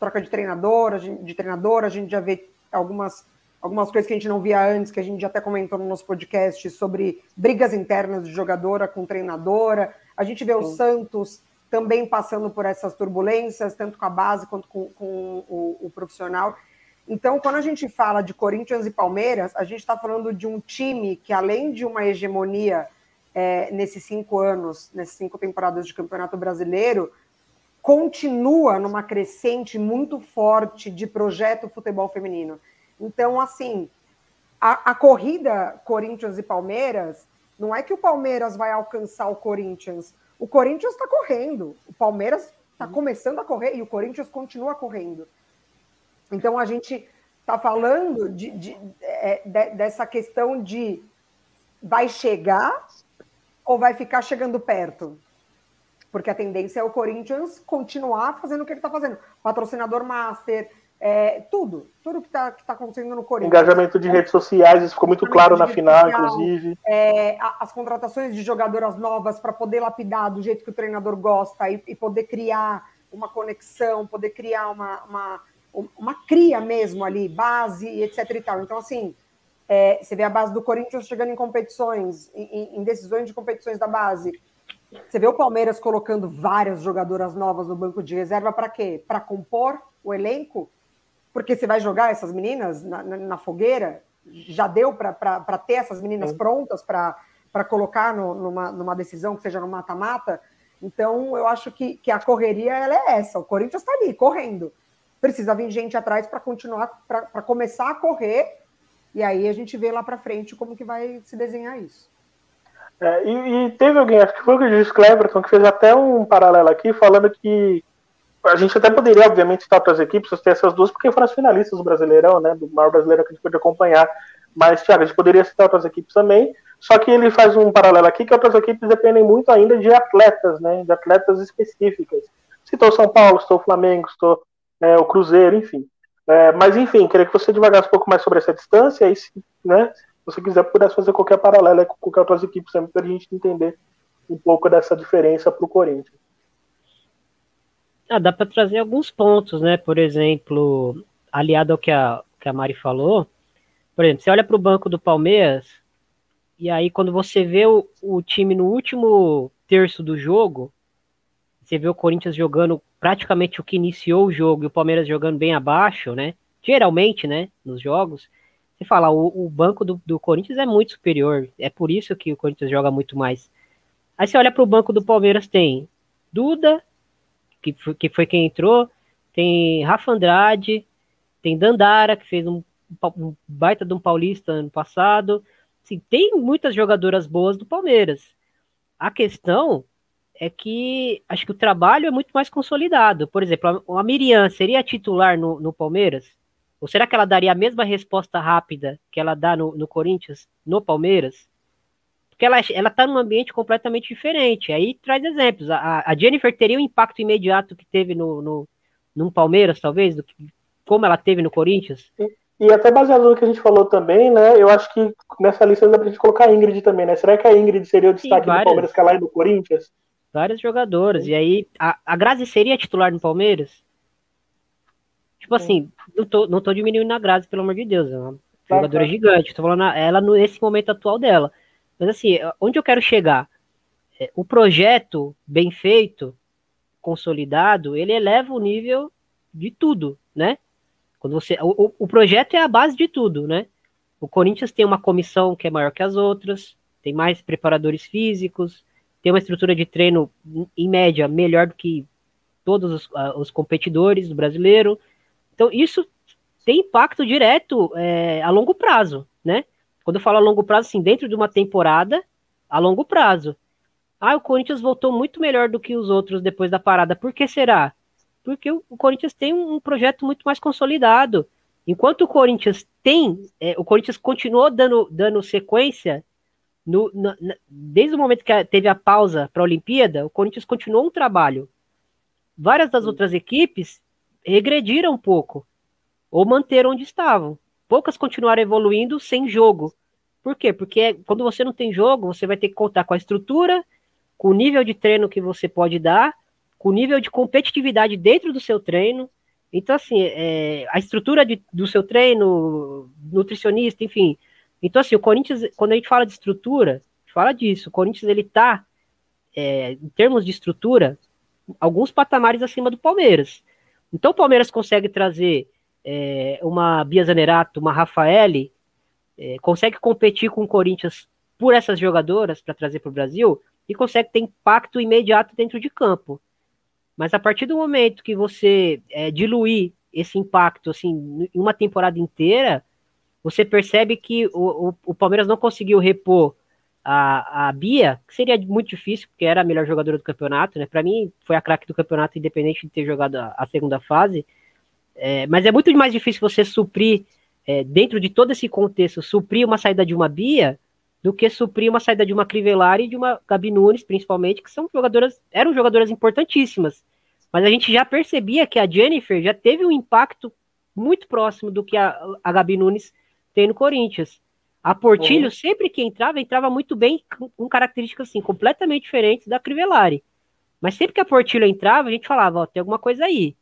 troca de treinador, de treinador, a gente já vê algumas, algumas coisas que a gente não via antes, que a gente já até comentou no nosso podcast sobre brigas internas de jogadora com treinadora. A gente vê Sim. o Santos também passando por essas turbulências, tanto com a base quanto com, com o, o profissional. Então, quando a gente fala de Corinthians e Palmeiras, a gente está falando de um time que, além de uma hegemonia é, nesses cinco anos, nessas cinco temporadas de Campeonato Brasileiro, continua numa crescente muito forte de projeto futebol feminino. Então, assim, a, a corrida Corinthians e Palmeiras, não é que o Palmeiras vai alcançar o Corinthians, o Corinthians está correndo, o Palmeiras está começando a correr e o Corinthians continua correndo. Então a gente está falando de, de, é, de, dessa questão de vai chegar ou vai ficar chegando perto? Porque a tendência é o Corinthians continuar fazendo o que ele está fazendo. Patrocinador master, é, tudo, tudo que está que tá acontecendo no Corinthians. Engajamento de redes sociais, isso ficou muito claro na final, social, inclusive. É, as contratações de jogadoras novas para poder lapidar do jeito que o treinador gosta e, e poder criar uma conexão, poder criar uma, uma, uma cria mesmo ali, base, etc e tal. Então, assim, é, você vê a base do Corinthians chegando em competições, em, em decisões de competições da base. Você vê o Palmeiras colocando várias jogadoras novas no banco de reserva para quê? Para compor o elenco? Porque você vai jogar essas meninas na, na, na fogueira? Já deu para ter essas meninas Sim. prontas para colocar no, numa, numa decisão que seja no mata-mata? Então, eu acho que, que a correria ela é essa. O Corinthians está ali, correndo. Precisa vir gente atrás para continuar, para começar a correr, e aí a gente vê lá para frente como que vai se desenhar isso. É, e, e, teve alguém, acho que foi o Gis Cleverton, que fez até um paralelo aqui, falando que a gente até poderia, obviamente, citar outras equipes, ter essas duas, porque foram as finalistas do Brasileirão, né? Do maior brasileiro que a gente pode acompanhar. Mas, Thiago, a gente poderia citar outras equipes também. Só que ele faz um paralelo aqui que outras equipes dependem muito ainda de atletas, né? De atletas específicas. Citou São Paulo, citou Flamengo, citou é, o Cruzeiro, enfim. É, mas, enfim, queria que você divagasse um pouco mais sobre essa distância e, se, né, se você quiser, pudesse fazer qualquer paralelo com qualquer outras equipes para a gente entender um pouco dessa diferença para o Corinthians. Ah, dá para trazer alguns pontos, né? Por exemplo, aliado ao que a, que a Mari falou, por exemplo, você olha para o banco do Palmeiras, e aí quando você vê o, o time no último terço do jogo, você vê o Corinthians jogando praticamente o que iniciou o jogo e o Palmeiras jogando bem abaixo, né? Geralmente, né? Nos jogos, você fala, o, o banco do, do, Corinthians é muito superior. É por isso que o Corinthians joga muito mais. Aí você olha para o banco do Palmeiras, tem Duda, que foi, que foi quem entrou, tem Rafa Andrade, tem Dandara, que fez um, um baita de um paulista ano passado. Assim, tem muitas jogadoras boas do Palmeiras. A questão é que acho que o trabalho é muito mais consolidado. Por exemplo, a, a Miriam seria titular no, no Palmeiras? Ou será que ela daria a mesma resposta rápida que ela dá no, no Corinthians, no Palmeiras? Porque ela, ela tá num ambiente completamente diferente. Aí traz exemplos. A, a Jennifer teria o um impacto imediato que teve no, no, no Palmeiras, talvez, do que, como ela teve no Corinthians. E, e, até baseado no que a gente falou também, né? Eu acho que nessa lista dá pra gente colocar a Ingrid também, né? Será que a Ingrid seria o destaque Sim, do Palmeiras que ela é do Corinthians? Vários jogadores. Sim. E aí, a, a Grazi seria titular no Palmeiras? Tipo Sim. assim, não tô, não tô diminuindo a Grazi, pelo amor de Deus. É uma jogadora tá. gigante. Tô falando ela nesse momento atual dela. Mas assim, onde eu quero chegar? É, o projeto bem feito, consolidado, ele eleva o nível de tudo, né? Quando você, o, o projeto é a base de tudo, né? O Corinthians tem uma comissão que é maior que as outras, tem mais preparadores físicos, tem uma estrutura de treino, em média, melhor do que todos os, os competidores do brasileiro. Então, isso tem impacto direto é, a longo prazo, né? Quando eu falo a longo prazo, assim, dentro de uma temporada, a longo prazo. Ah, o Corinthians voltou muito melhor do que os outros depois da parada. Por que será? Porque o, Corinthians tem um projeto muito mais consolidado. Enquanto o Corinthians tem, é, o Corinthians continuou dando, dando sequência no, na, desde o momento que teve a pausa para a Olimpíada, o Corinthians continuou um trabalho. Várias das outras equipes regrediram um pouco ou manteram onde estavam poucas continuaram evoluindo sem jogo. Por quê? Porque quando você não tem jogo, você vai ter que contar com a estrutura, com o nível de treino que você pode dar, com o nível de competitividade dentro do seu treino. Então, assim, é, a estrutura de, do seu treino, nutricionista, enfim. Então, assim, o Corinthians, quando a gente fala de estrutura, fala disso. O Corinthians, ele tá, é, em termos de estrutura, alguns patamares acima do Palmeiras. Então, o Palmeiras consegue trazer é, uma Bia Zanerato, uma Rafaele, é, consegue competir com o Corinthians por essas jogadoras para trazer para o Brasil e consegue ter impacto imediato dentro de campo. Mas a partir do momento que você é, diluir esse impacto assim, em uma temporada inteira, você percebe que o, o, o Palmeiras não conseguiu repor a, a Bia, que seria muito difícil, porque era a melhor jogadora do campeonato, né? Para mim, foi a craque do campeonato, independente de ter jogado a, a segunda fase. É, mas é muito mais difícil você suprir, é, dentro de todo esse contexto, suprir uma saída de uma Bia do que suprir uma saída de uma Crivellari e de uma Gabi Nunes, principalmente, que são jogadoras, eram jogadoras importantíssimas. Mas a gente já percebia que a Jennifer já teve um impacto muito próximo do que a, a Gabi Nunes tem no Corinthians. A Portilho, sempre que entrava, entrava muito bem, com, com características assim, completamente diferentes da Crivellari. Mas sempre que a Portilho entrava, a gente falava, ó, tem alguma coisa aí.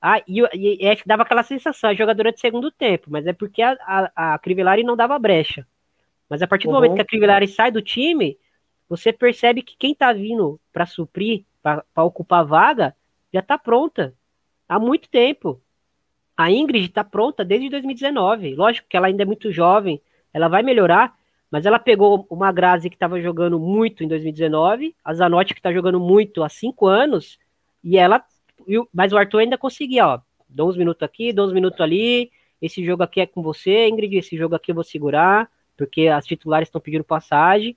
Ah, e, e, e dava aquela sensação, a jogadora de segundo tempo, mas é porque a, a, a Crivellari não dava brecha. Mas a partir do uhum. momento que a Crivellari sai do time, você percebe que quem tá vindo para suprir, para ocupar a vaga, já tá pronta. Há muito tempo. A Ingrid tá pronta desde 2019. Lógico que ela ainda é muito jovem, ela vai melhorar, mas ela pegou uma Grazi que estava jogando muito em 2019, a Zanotti que está jogando muito há cinco anos, e ela. Mas o Arthur ainda conseguia, ó. Dou uns minutos aqui, dou uns minutos ali. Esse jogo aqui é com você, Ingrid. Esse jogo aqui eu vou segurar porque as titulares estão pedindo passagem,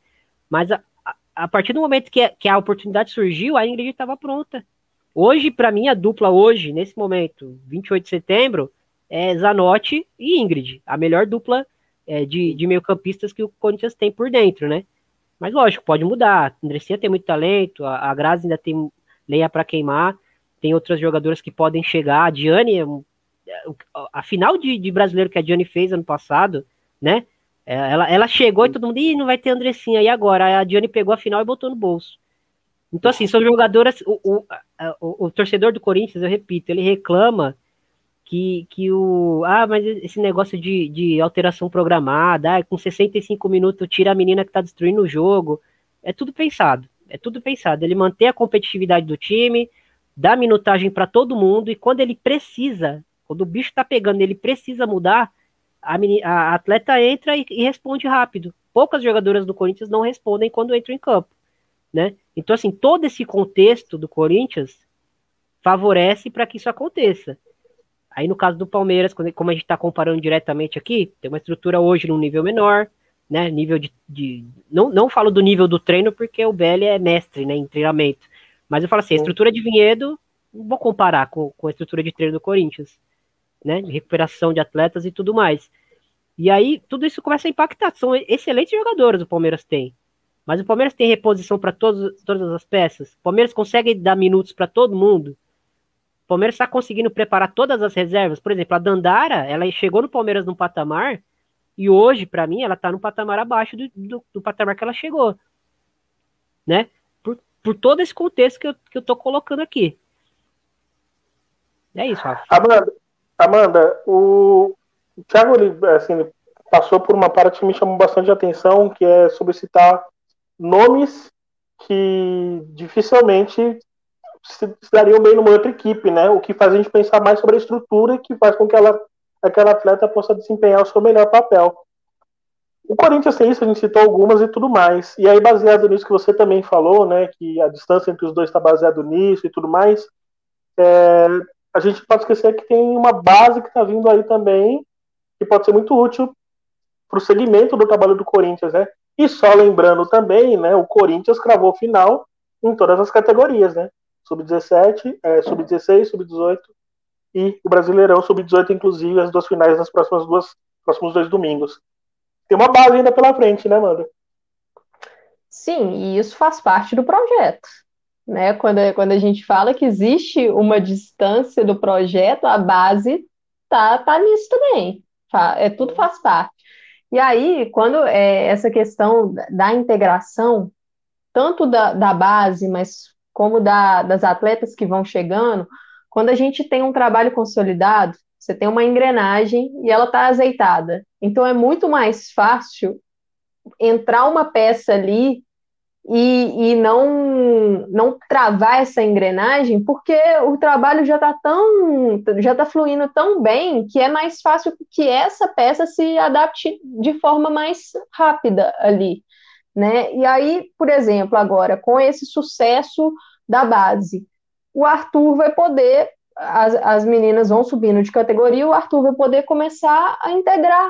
mas a, a, a, partir do momento que, que a oportunidade surgiu, a Ingrid estava pronta. Hoje, para mim, a dupla hoje, nesse momento, 28 de setembro, é Zanotti e Ingrid, a melhor dupla é, de, de meio-campistas que o Corinthians tem por dentro, né? Mas lógico, pode mudar. A Andressinha tem muito talento, a, a Grazi ainda tem lenha para queimar, tem outras jogadoras que podem chegar. A Diane, é a final de, de brasileiro que a Diane fez ano passado, né? É, ela, ela chegou e todo mundo, ih, não vai ter Andressinha, e agora? A Diane pegou a final e botou no bolso. Então, assim, são jogadoras. O, o, o, o, torcedor do Corinthians, eu repito, ele reclama que, que o. Ah, mas esse negócio de, de alteração programada, ah, com 65 minutos tira a menina que tá destruindo o jogo. É tudo pensado. É tudo pensado. Ele manter a competitividade do time, dá minutagem para todo mundo, e quando ele precisa, quando o bicho tá pegando, ele precisa mudar, a, a atleta entra e, e, responde rápido. Poucas jogadoras do Corinthians não respondem quando entram em campo, né? Então, assim, todo esse contexto do Corinthians favorece para que isso aconteça. Aí, no caso do Palmeiras, como a gente está comparando diretamente aqui, tem uma estrutura hoje num nível menor, né? Nível de. de não, não falo do nível do treino, porque o BL é mestre né, em treinamento. Mas eu falo assim, a estrutura de vinhedo, não vou comparar com, com a estrutura de treino do Corinthians né, de recuperação de atletas e tudo mais. E aí tudo isso começa a impactar. São excelentes jogadores o Palmeiras tem. Mas o Palmeiras tem reposição para todas as peças. O Palmeiras consegue dar minutos para todo mundo. O Palmeiras está conseguindo preparar todas as reservas. Por exemplo, a Dandara, ela chegou no Palmeiras num patamar e hoje, para mim, ela está no patamar abaixo do, do, do, patamar que ela chegou. Né? Por, todo esse contexto que eu, que eu tô colocando aqui. É isso, Rafa. Amanda, Amanda, o, Thiago ele, assim, passou por uma parte que me chamou bastante atenção, que é sobre citar nomes que dificilmente se, dariam bem numa outra equipe, né? O que faz a gente pensar mais sobre a estrutura que faz com que ela, aquela atleta possa desempenhar o seu melhor papel. O Corinthians tem isso, a gente citou algumas e tudo mais. E aí, baseado nisso que você também falou, né, que a distância entre os dois está baseado nisso e tudo mais, é, a gente pode esquecer que tem uma base que está vindo aí também, que pode ser muito útil para o segmento do trabalho do Corinthians, né? E só lembrando também, né, o Corinthians cravou final em todas as categorias, né? Sub-17, é, sub-16, sub-18 e o Brasileirão sub-18, inclusive, as duas finais nas próximas duas, próximos dois domingos. Tem uma base ainda pela frente, né, Amanda? Sim, e isso faz parte do projeto né? Quando, quando a gente fala que existe uma distância do projeto, a base tá, tá nisso também. É, tudo faz parte. E aí, quando é, essa questão da integração, tanto da, da base, mas como da, das atletas que vão chegando, Quando a gente tem um trabalho consolidado, você tem uma engrenagem e ela está azeitada. Então é muito mais fácil entrar uma peça ali e, e não, não travar essa engrenagem, porque o trabalho já está tão já está fluindo tão bem que é mais fácil que essa peça se adapte de forma mais rápida ali. Né? E aí, por exemplo, agora, com esse sucesso da base, o Arthur vai poder, as, as meninas vão subindo de categoria, o Arthur vai poder começar a integrar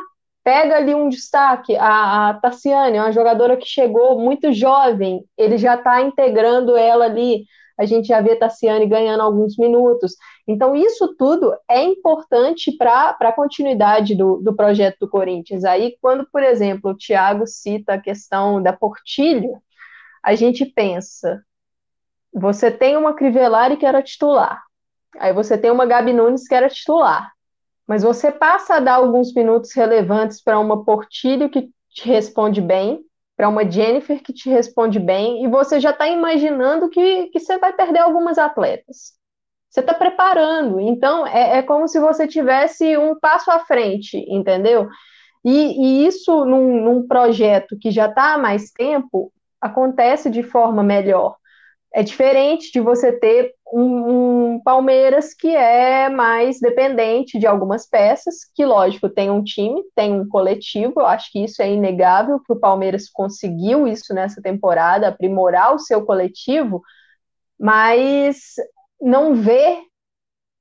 pega ali um destaque, a, a Tassiane, uma jogadora que chegou muito jovem, ele já está integrando ela ali, a gente já vê a Tassiane ganhando alguns minutos. Então, isso tudo é importante para a continuidade do, do projeto do Corinthians. Aí, quando, por exemplo, o Thiago cita a questão da Portilho, a gente pensa, você tem uma Crivellari que era titular, aí você tem uma Gabi Nunes que era titular, mas você passa a dar alguns minutos relevantes para uma Portilho que te responde bem, para uma Jennifer que te responde bem, e você já está imaginando que, que você vai perder algumas atletas. Você está preparando, então é, é, como se você tivesse um passo à frente, entendeu? E, e isso num, num projeto que já está há mais tempo acontece de forma melhor. É diferente de você ter um, um, Palmeiras que é mais dependente de algumas peças, que, lógico, tem um time, tem um coletivo, eu acho que isso é inegável, que o Palmeiras conseguiu isso nessa temporada, aprimorar o seu coletivo, mas não vê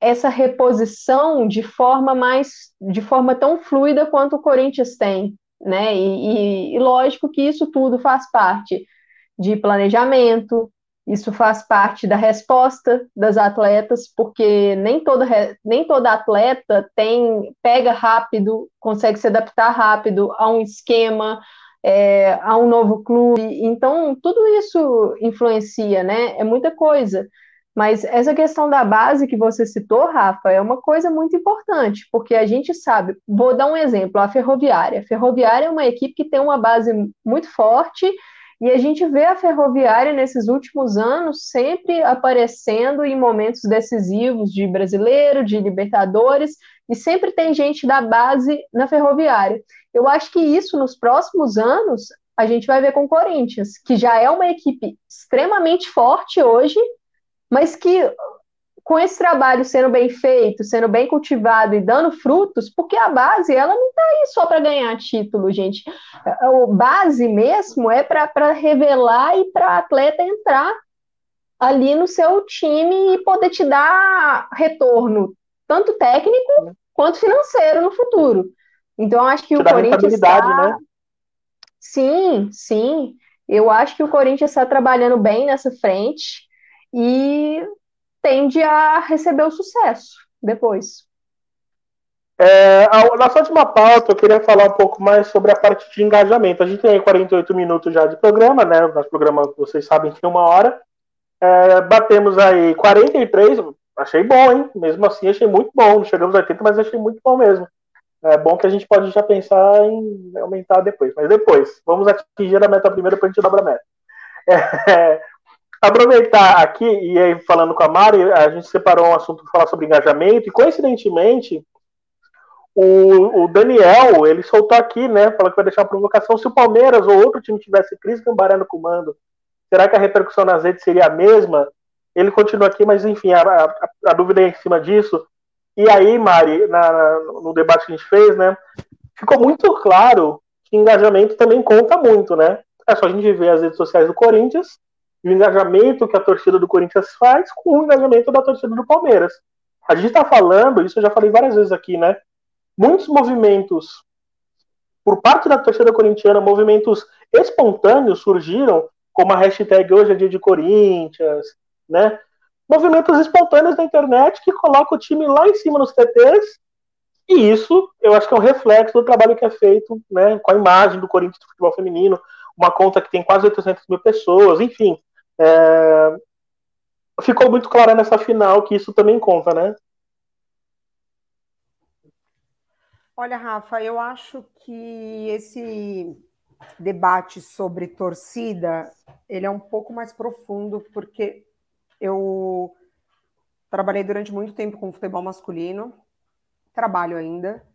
essa reposição de forma mais, de forma tão fluida quanto o Corinthians tem, né? E, e, e lógico que isso tudo faz parte de planejamento, isso faz parte da resposta das atletas, porque nem toda, nem toda atleta tem pega rápido, consegue se adaptar rápido a um esquema, é, a um novo clube. Então, tudo isso influencia, né? É muita coisa. Mas essa questão da base que você citou, Rafa, é uma coisa muito importante, porque a gente sabe, vou dar um exemplo, a Ferroviária. A Ferroviária é uma equipe que tem uma base muito forte e a gente vê a ferroviária nesses últimos anos sempre aparecendo em momentos decisivos de brasileiro, de Libertadores, e sempre tem gente da base na ferroviária. Eu acho que isso nos próximos anos a gente vai ver com o Corinthians, que já é uma equipe extremamente forte hoje, mas que com esse trabalho sendo bem feito, sendo bem cultivado e dando frutos, porque a base ela não está aí só para ganhar título, gente. O base mesmo é para revelar e para atleta entrar ali no seu time e poder te dar retorno, tanto técnico quanto financeiro no futuro. Então, acho que te o Corinthians está... né? Sim, sim. Eu acho que o Corinthians está trabalhando bem nessa frente e tende a receber o sucesso depois. É, a, nossa última pauta, eu queria falar um pouco mais sobre a parte de engajamento. A gente tem aí 48 minutos já de programa, né? Nosso programa, vocês sabem, tem uma hora. É, batemos aí 43, achei bom, hein? Mesmo assim, achei muito bom. Chegamos a 80, mas achei muito bom mesmo. É bom que a gente pode já pensar em aumentar depois. Mas depois, vamos atingir a meta primeiro, para a gente dobra a meta. É, aproveitar aqui, e aí falando com a Mari, a gente separou um assunto para falar sobre engajamento, e coincidentemente, o, o, Daniel, ele soltou aqui, né, falou que vai deixar uma provocação, se o Palmeiras ou outro time tivesse Cris Cambaré no comando, será que a repercussão nas redes seria a mesma? Ele continua aqui, mas enfim, a, a, a dúvida é em cima disso. E aí, Mari, na, na, no debate que a gente fez, né, ficou muito claro que engajamento também conta muito, né? É só a gente ver as redes sociais do Corinthians, o engajamento que a torcida do Corinthians faz com o engajamento da torcida do Palmeiras. A gente está falando, isso eu já falei várias vezes aqui, né? Muitos movimentos por parte da torcida corintiana, movimentos espontâneos surgiram, como a hashtag Hoje é Dia de Corinthians, né? Movimentos espontâneos na internet que colocam o time lá em cima nos TTs, e isso eu acho que é um reflexo do trabalho que é feito, né? Com a imagem do Corinthians do futebol feminino, uma conta que tem quase 800 mil pessoas, enfim. É... Ficou muito claro nessa final que isso também conta, né? Olha, Rafa, eu acho que esse debate sobre torcida ele é um pouco mais profundo porque eu trabalhei durante muito tempo com futebol masculino, trabalho ainda.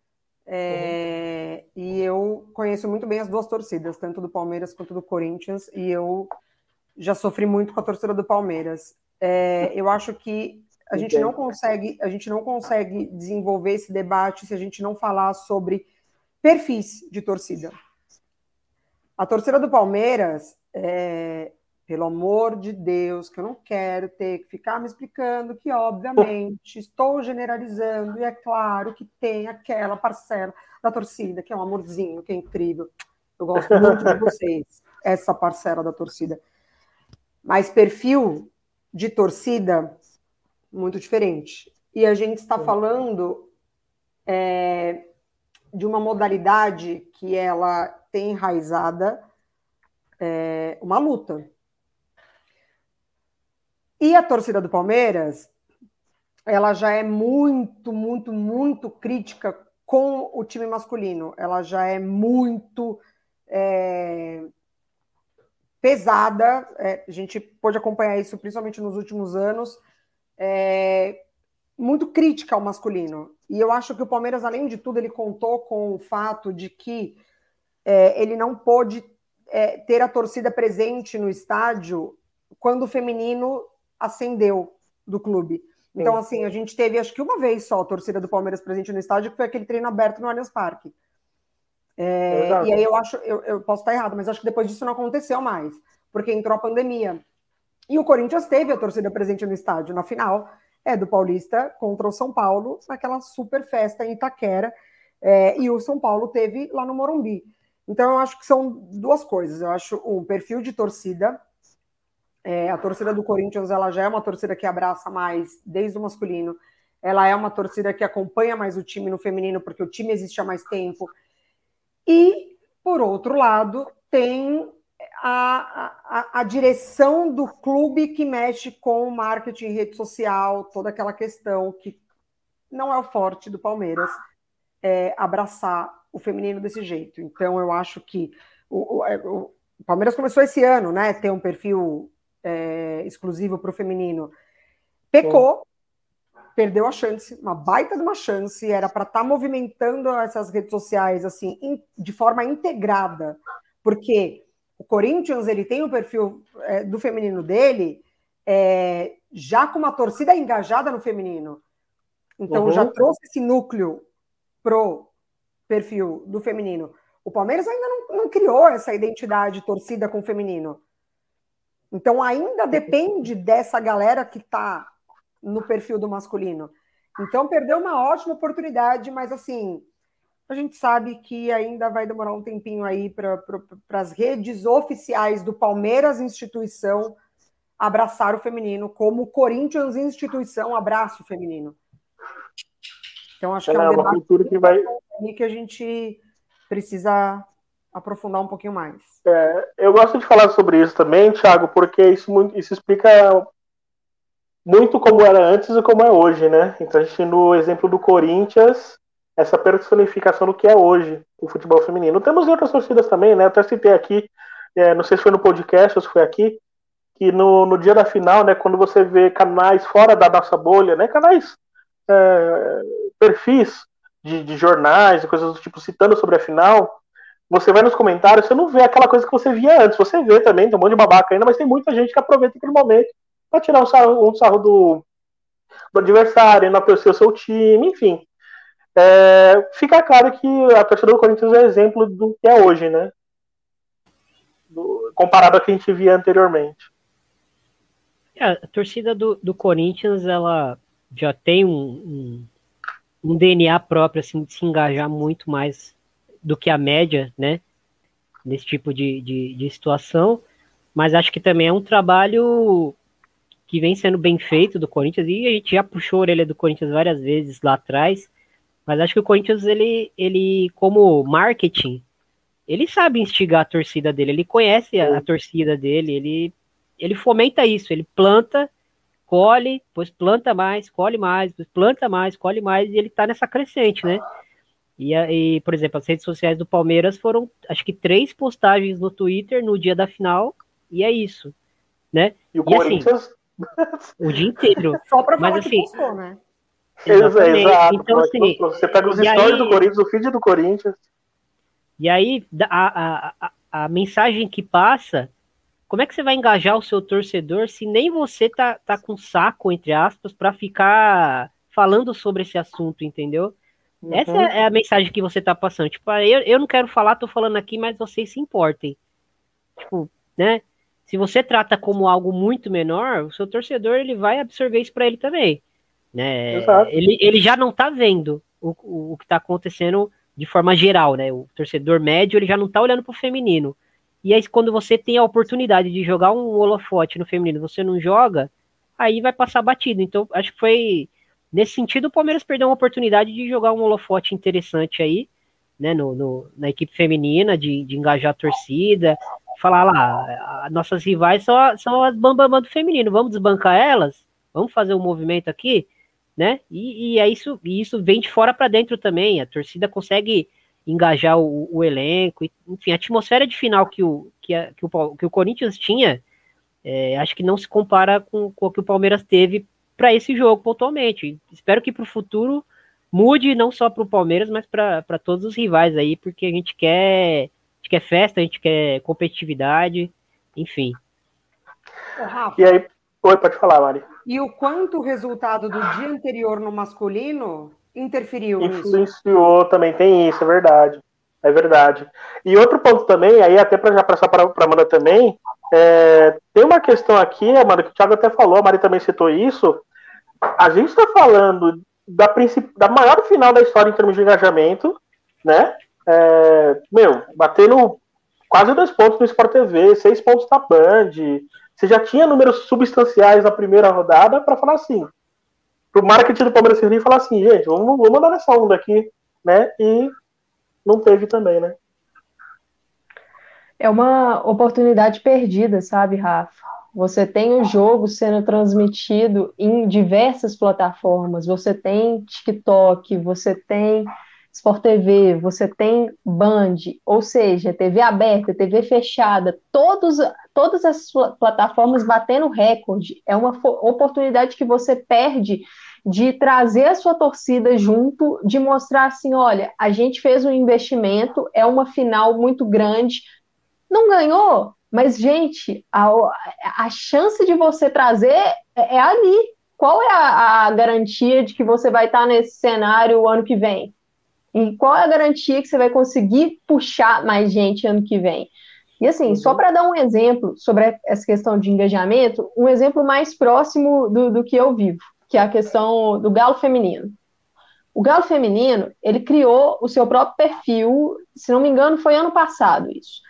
É, uhum. E eu conheço muito bem as duas torcidas, tanto do Palmeiras quanto do Corinthians, e eu já sofri muito com a torcida do Palmeiras. É, eu acho que a gente não consegue, a gente não consegue desenvolver esse debate se a gente não falar sobre perfis de torcida. A torcida do Palmeiras, é, pelo amor de Deus, que eu não quero ter que ficar me explicando que, obviamente, estou generalizando, e é claro que tem aquela parcela da torcida, que é um amorzinho, que é incrível. Eu gosto muito de vocês, essa parcela da torcida. Mas perfil de torcida, muito diferente. E a gente está falando é, de uma modalidade que ela tem enraizada é, uma luta e a torcida do Palmeiras, ela já é muito, muito, muito crítica com o time masculino. Ela já é muito é, pesada. É, a gente pôde acompanhar isso principalmente nos últimos anos. É, muito crítica ao masculino. E eu acho que o Palmeiras, além de tudo, ele contou com o fato de que é, ele não pôde é, ter a torcida presente no estádio quando o feminino ascendeu do clube. Então, assim, a gente teve acho que uma vez só a torcida do Palmeiras presente no estádio, que foi aquele treino aberto no Allianz Parque. É, e aí eu acho, eu, eu, posso estar errado, mas acho que depois disso não aconteceu mais, porque entrou a pandemia. E o Corinthians teve a torcida presente no estádio na final é do Paulista contra o São Paulo, naquela super festa em Itaquera, é, e o São Paulo teve lá no Morumbi. Então eu acho que são duas coisas. Eu acho um perfil de torcida é, a torcida do Corinthians ela já é uma torcida que abraça mais desde o masculino. Ela é uma torcida que acompanha mais o time no feminino, porque o time existe há mais tempo. E, por outro lado, tem a, a, a direção do clube que mexe com marketing, rede social, toda aquela questão que não é o forte do Palmeiras é, abraçar o feminino desse jeito. Então, eu acho que o, o, é, o Palmeiras começou esse ano, né? Ter um perfil é, exclusivo para o feminino, pecou, perdeu a chance, uma baita de uma chance, era para estar tá movimentando essas redes sociais assim in, de forma integrada, porque o Corinthians ele tem o perfil é, do feminino dele é, já com uma torcida engajada no feminino. Então uhum. já trouxe esse núcleo pro perfil do feminino. O Palmeiras ainda não, não criou essa identidade torcida com o feminino. Então ainda depende dessa galera que está no perfil do masculino. Então perdeu uma ótima oportunidade, mas assim, a gente sabe que ainda vai demorar um tempinho aí para pra, as redes oficiais do Palmeiras instituição abraçar o feminino, como o Corinthians instituição abraça o feminino. Então acho que é, é um uma cultura que vai que a gente precisa aprofundar um pouquinho mais. É, eu gosto de falar sobre isso também, Thiago, porque isso, isso explica muito como era antes e como é hoje, né? Então a gente, no exemplo do Corinthians, essa personificação do que é hoje o futebol feminino. Temos outras torcidas também, né? Eu até citei aqui, é, não sei se foi no podcast ou se foi aqui, que no, no dia da final, né, quando você vê canais fora da nossa bolha, né, canais, é, perfis de, de jornais e coisas do tipo citando sobre a final, você vai nos comentários, você não vê aquela coisa que você via antes. Você vê também, tem um monte de babaca ainda, mas tem muita gente que aproveita aquele momento para tirar um sarro, um sarro do, do adversário, enaltecer o seu time, enfim. É, fica claro que a torcida do Corinthians é exemplo do que é hoje, né? Do, comparado ao que a gente via anteriormente. É, a torcida do, do Corinthians, ela já tem um, um, um DNA próprio, assim, de se engajar muito mais do que a média, né? Nesse tipo de, de, de situação. Mas acho que também é um trabalho que vem sendo bem feito do Corinthians, e a gente já puxou a orelha do Corinthians várias vezes lá atrás, mas acho que o Corinthians, ele, ele como marketing, ele sabe instigar a torcida dele, ele conhece a, a torcida dele, ele, ele fomenta isso, ele planta, colhe, depois planta mais, colhe mais, depois planta mais, colhe mais, e ele tá nessa crescente, né? E, e, por exemplo, as redes sociais do Palmeiras foram, acho que, três postagens no Twitter no dia da final, e é isso, né? E o e Corinthians, assim, O dia inteiro. Só para falar Mas, que assim, postou, né? Exatamente. Exato. Então, assim, você pega os e stories aí- do Corinthians, o feed do Corinthians. E aí, a, a, a, a mensagem que passa, como é que você vai engajar o seu torcedor se nem você tá, tá com saco, entre aspas, para ficar falando sobre esse assunto, entendeu? Essa Uhum. é a mensagem que você tá passando. Tipo, ah, eu, eu não quero falar, tô falando aqui, mas vocês se importem. Tipo, né? Se você trata como algo muito menor, o seu torcedor ele vai absorver isso para ele também. Né? Exato. Ele, ele já não tá vendo o, o, o que tá acontecendo de forma geral, né? O torcedor médio ele já não tá olhando pro feminino. E aí, quando você tem a oportunidade de jogar um holofote no feminino, você não joga, aí vai passar batido. Então, acho que foi nesse sentido o Palmeiras perdeu uma oportunidade de jogar um holofote interessante aí, né? No, no- na equipe feminina, de, de engajar a torcida, falar lá, nossas rivais são, são as bambambam do feminino, vamos desbancar elas, vamos fazer um movimento aqui, né? E, e é isso, e isso vem de fora para dentro também. A torcida consegue engajar o, o elenco, enfim, a atmosfera de final que o, que, a- que o, que o Corinthians tinha, é, acho que não se compara com, com o que o Palmeiras teve para esse jogo pontualmente. Espero que para o futuro mude não só para o Palmeiras, mas para todos os rivais aí, porque a gente quer, gente quer festa, a gente quer competitividade, enfim. Ô, Rafa, E aí, oi, pode falar, Mari. e o quanto o resultado do dia anterior no masculino interferiu nisso? Influenciou também, tem isso, é verdade. É verdade. E outro ponto também, aí até para já passar para a Amanda também, é, tem uma questão aqui, Amanda, que o Thiago até falou, a Mari também citou isso. A gente está falando da, da maior final da história em termos de engajamento, né? É, meu, batendo quase dois pontos no Sport TV, seis pontos na Band. Você já tinha números substanciais na primeira rodada para falar assim. Pro marketing do Palmeiras servir e falar assim, gente, vamos, vamos mandar nessa onda aqui, né? E não teve também, né? É uma oportunidade perdida, sabe, Rafa? Você tem o jogo sendo transmitido em diversas plataformas. Você tem TikTok, você tem Sport TV, você tem Band, ou seja, TV aberta, TV fechada, todos, todas as pla- plataformas batendo recorde. É uma oportunidade que você perde de trazer a sua torcida junto, de mostrar assim, olha, a gente fez um investimento, é uma final muito grande, não ganhou, mas, gente, a, a chance de você trazer é, é ali. Qual é a, a garantia de que você vai estar nesse cenário o ano que vem? E qual é a garantia que você vai conseguir puxar mais gente ano que vem? E assim, só para dar um exemplo sobre essa questão de engajamento, um exemplo mais próximo do, do que eu vivo, que é a questão do galo feminino. O galo feminino, ele criou o seu próprio perfil, se não me engano, foi ano passado isso.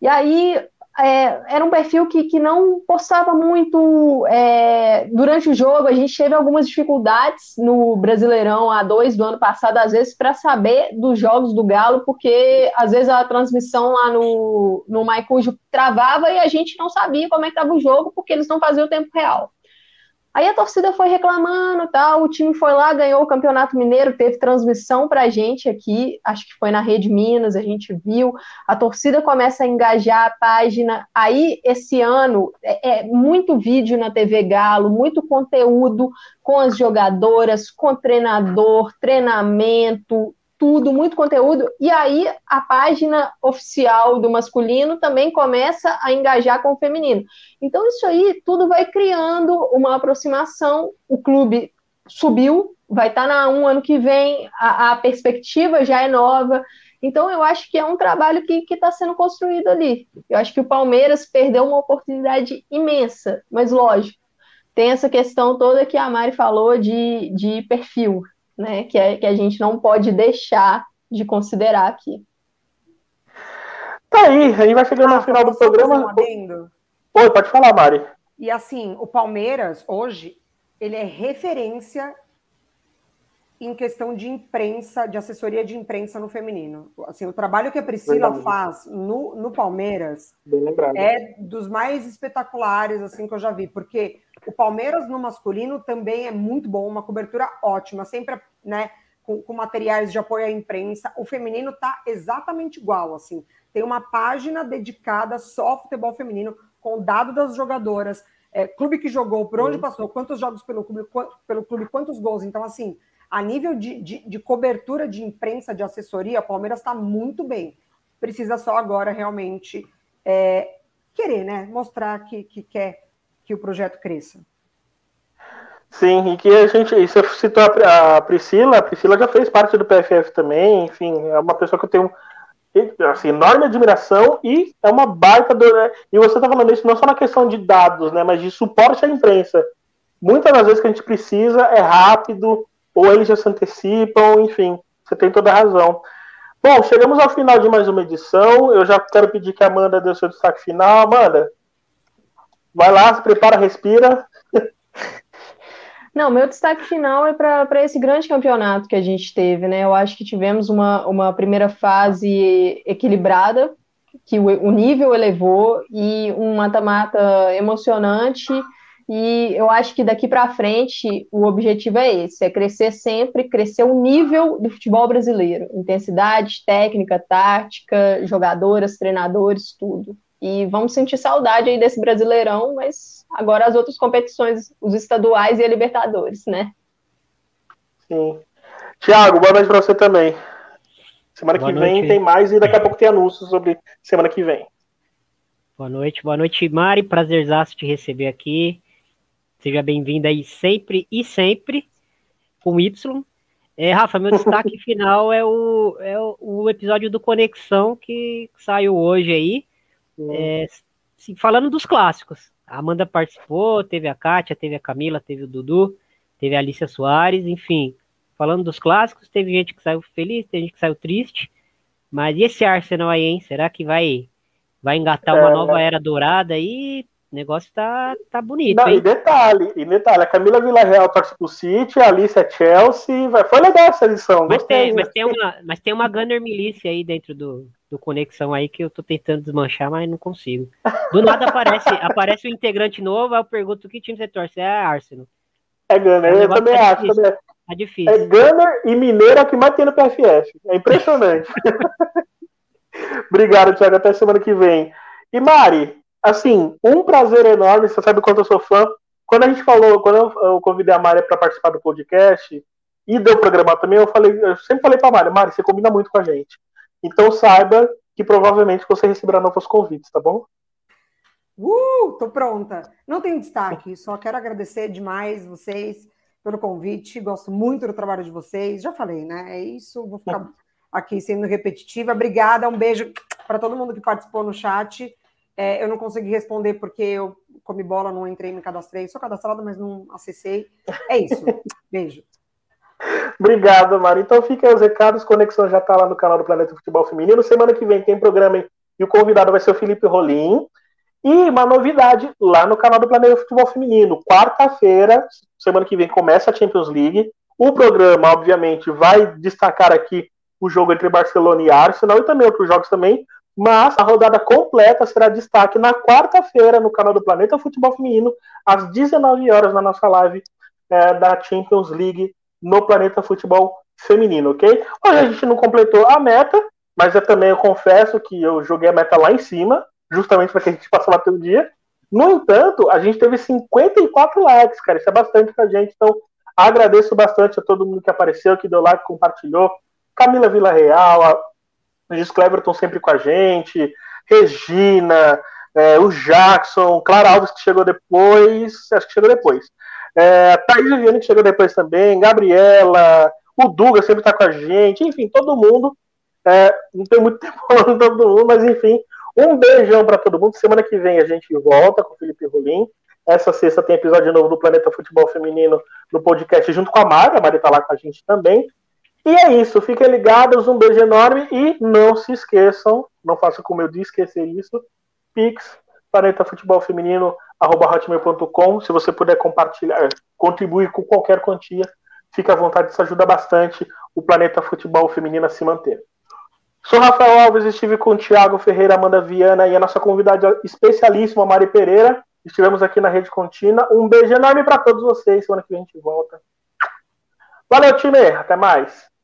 E aí é, era um perfil que, que não postava muito é, durante o jogo. A gente teve algumas dificuldades no Brasileirão A2 do ano passado, às vezes, para saber dos jogos do Galo, porque às vezes a transmissão lá no, no Maicujo travava e a gente não sabia como é que estava o jogo, porque eles não faziam o tempo real. Aí a torcida foi reclamando, tal, o time foi lá, ganhou o Campeonato Mineiro, teve transmissão pra gente aqui, acho que foi na Rede Minas, a gente viu, a torcida começa a engajar a página, aí esse ano é, é muito vídeo na TV Galo, muito conteúdo com as jogadoras, com treinador, treinamento, tudo, muito conteúdo, e aí a página oficial do masculino também começa a engajar com o feminino. Então, isso aí tudo vai criando uma aproximação. O clube subiu, vai estar na um ano que vem, a, a perspectiva já é nova. Então, eu acho que é um trabalho que está sendo construído ali. Eu acho que o Palmeiras perdeu uma oportunidade imensa, mas lógico, tem essa questão toda que a Mari falou de, de perfil, né? Que, é, que a gente não pode deixar de considerar aqui. Tá aí, a gente vai chegando no Ah, final do programa. um? Oi, pode falar, Mari. E assim, o Palmeiras, hoje, ele é referência em questão de imprensa, de assessoria de imprensa no feminino. Assim, o trabalho que a Priscila Verdade. faz no, no Palmeiras é dos mais espetaculares assim que eu já vi, porque o Palmeiras no masculino também é muito bom, uma cobertura ótima, sempre né, com, com materiais de apoio à imprensa. O feminino tá exatamente igual, assim. Tem uma página dedicada só ao futebol feminino, com o dado das jogadoras. é, clube que jogou, por onde passou, quantos jogos pelo clube, pelo clube, quantos gols. Então, assim, a nível de, de, de cobertura de imprensa, de assessoria, o Palmeiras está muito bem. Precisa só agora realmente é, querer, né? Mostrar que, que quer que o projeto cresça. Sim, e que a gente. Você citou a Priscila, a Priscila já fez parte do PFF também, enfim, é uma pessoa que eu tenho assim, enorme admiração e é uma baita. Do, né? E você está falando isso não só na questão de dados, né, mas de suporte à imprensa. Muitas das vezes que a gente precisa é rápido, ou eles já se antecipam, enfim, você tem toda a razão. Bom, chegamos ao final de mais uma edição. Eu já quero pedir que a Amanda dê o seu destaque final. Amanda, vai lá, se prepara, respira. Não, meu destaque final é para esse grande campeonato que a gente teve, né? Eu acho que tivemos uma, uma primeira fase equilibrada, que o, o nível elevou, e um mata-mata emocionante. E eu acho que daqui para frente o objetivo é esse: é crescer sempre, crescer o nível do futebol brasileiro, intensidade, técnica, tática, jogadoras, treinadores, tudo. E vamos sentir saudade aí desse Brasileirão, mas agora as outras competições, os estaduais e a Libertadores, né? Sim. Tiago, boa noite para você também. Semana boa que noite. vem tem mais e daqui a pouco tem anúncios sobre semana que vem. Boa noite, boa noite, Mari. Prazerzaço te receber aqui. Seja bem-vinda aí sempre e sempre com Y. É, Rafa, meu destaque final é o, é o episódio do Conexão que saiu hoje aí. É, falando dos clássicos. A Amanda participou, teve a Kátia, teve a Camila, teve o Dudu, teve a Alicia Soares, enfim. Falando dos clássicos, teve gente que saiu feliz, teve gente que saiu triste. Mas e esse Arsenal aí, hein? Será que vai, vai engatar uma é, nova era dourada aí? O negócio tá, tá bonito, Não? E detalhe, e detalhe, a Camila Villarreal torce pro City, a Alice é Chelsea, vai, foi legal essa edição, mas Tem, mas, tem uma, mas tem uma Gunner Milícia aí dentro do, do Conexão aí que eu tô tentando desmanchar, mas não consigo. Do nada aparece, aparece um integrante novo, aí eu pergunto que time você torce, é Arsenal. É Gunner, é eu também tá acho. Difícil. Também. Tá difícil. É Gunner e Mineira que mais tem no PFF. É impressionante. Obrigado, Thiago. Até semana que vem. E Mari, assim, um prazer enorme, você sabe quanto eu sou fã. Quando a gente falou, quando eu, eu convidei a Mari para participar do podcast e deu programa também, eu falei, eu sempre falei para Mari, Mari, você combina muito com a gente. Então saiba que provavelmente você receberá novos convites, tá bom? Uh, tô pronta. Não tenho destaque, só quero agradecer demais vocês pelo convite. Gosto muito do trabalho de vocês. Já falei, né? É isso. Vou ficar aqui sendo repetitiva. Obrigada. Um beijo para todo mundo que participou no chat. É, eu não consegui responder porque eu comi bola, não entrei, me cadastrei. Sou cadastrada, mas não acessei. É isso. Beijo. Obrigado, Mari. Então fica os recados. Conexão já está lá no canal do Planeta Futebol Feminino. Semana que vem tem programa e o convidado vai ser o Felipe Rolim. E uma novidade lá no canal do Planeta Futebol Feminino. Quarta-feira, semana que vem, começa a Champions League. O programa, obviamente, vai destacar aqui o jogo entre Barcelona e Arsenal e também outros jogos também. Mas a rodada completa será destaque na quarta-feira no canal do Planeta Futebol Feminino, às 19 horas na nossa live é, da Champions League no Planeta Futebol Feminino, ok? Hoje a gente não completou a meta, mas eu também eu confesso que eu joguei a meta lá em cima, justamente para que a gente passe lá pelo dia. No entanto, a gente teve 54 likes, cara, isso é bastante pra gente, então agradeço bastante a todo mundo que apareceu, que deu like, compartilhou. Camila Villarreal, a Regis Cleverton sempre com a gente, Regina, é, o Jackson, Clara Alves que chegou depois, acho que chegou depois. É, Thaís Viviane que chegou depois também, Gabriela, o Duga sempre está com a gente, enfim, todo mundo. É, não tem muito tempo falando todo mundo, mas enfim, um beijão para todo mundo. Semana que vem a gente volta com o Felipe Rolim. Essa sexta tem episódio novo do Planeta Futebol Feminino no podcast junto com a Mari. A Mari está lá com a gente também. E é isso, fiquem ligados, um beijo enorme e não se esqueçam, não façam como eu disse, esquecer isso, Pix, Planeta Futebol Feminino, arroba hotmail.com, se você puder compartilhar, contribuir com qualquer quantia, fique à vontade, isso ajuda bastante o Planeta Futebol Feminino a se manter. Sou Rafael Alves, estive com o Thiago Ferreira, Amanda Viana e a nossa convidada especialíssima, Mari Pereira. Estivemos aqui na Rede Contínua. Um beijo enorme para todos vocês. Semana que vem a gente volta. Valeu, time. Até mais.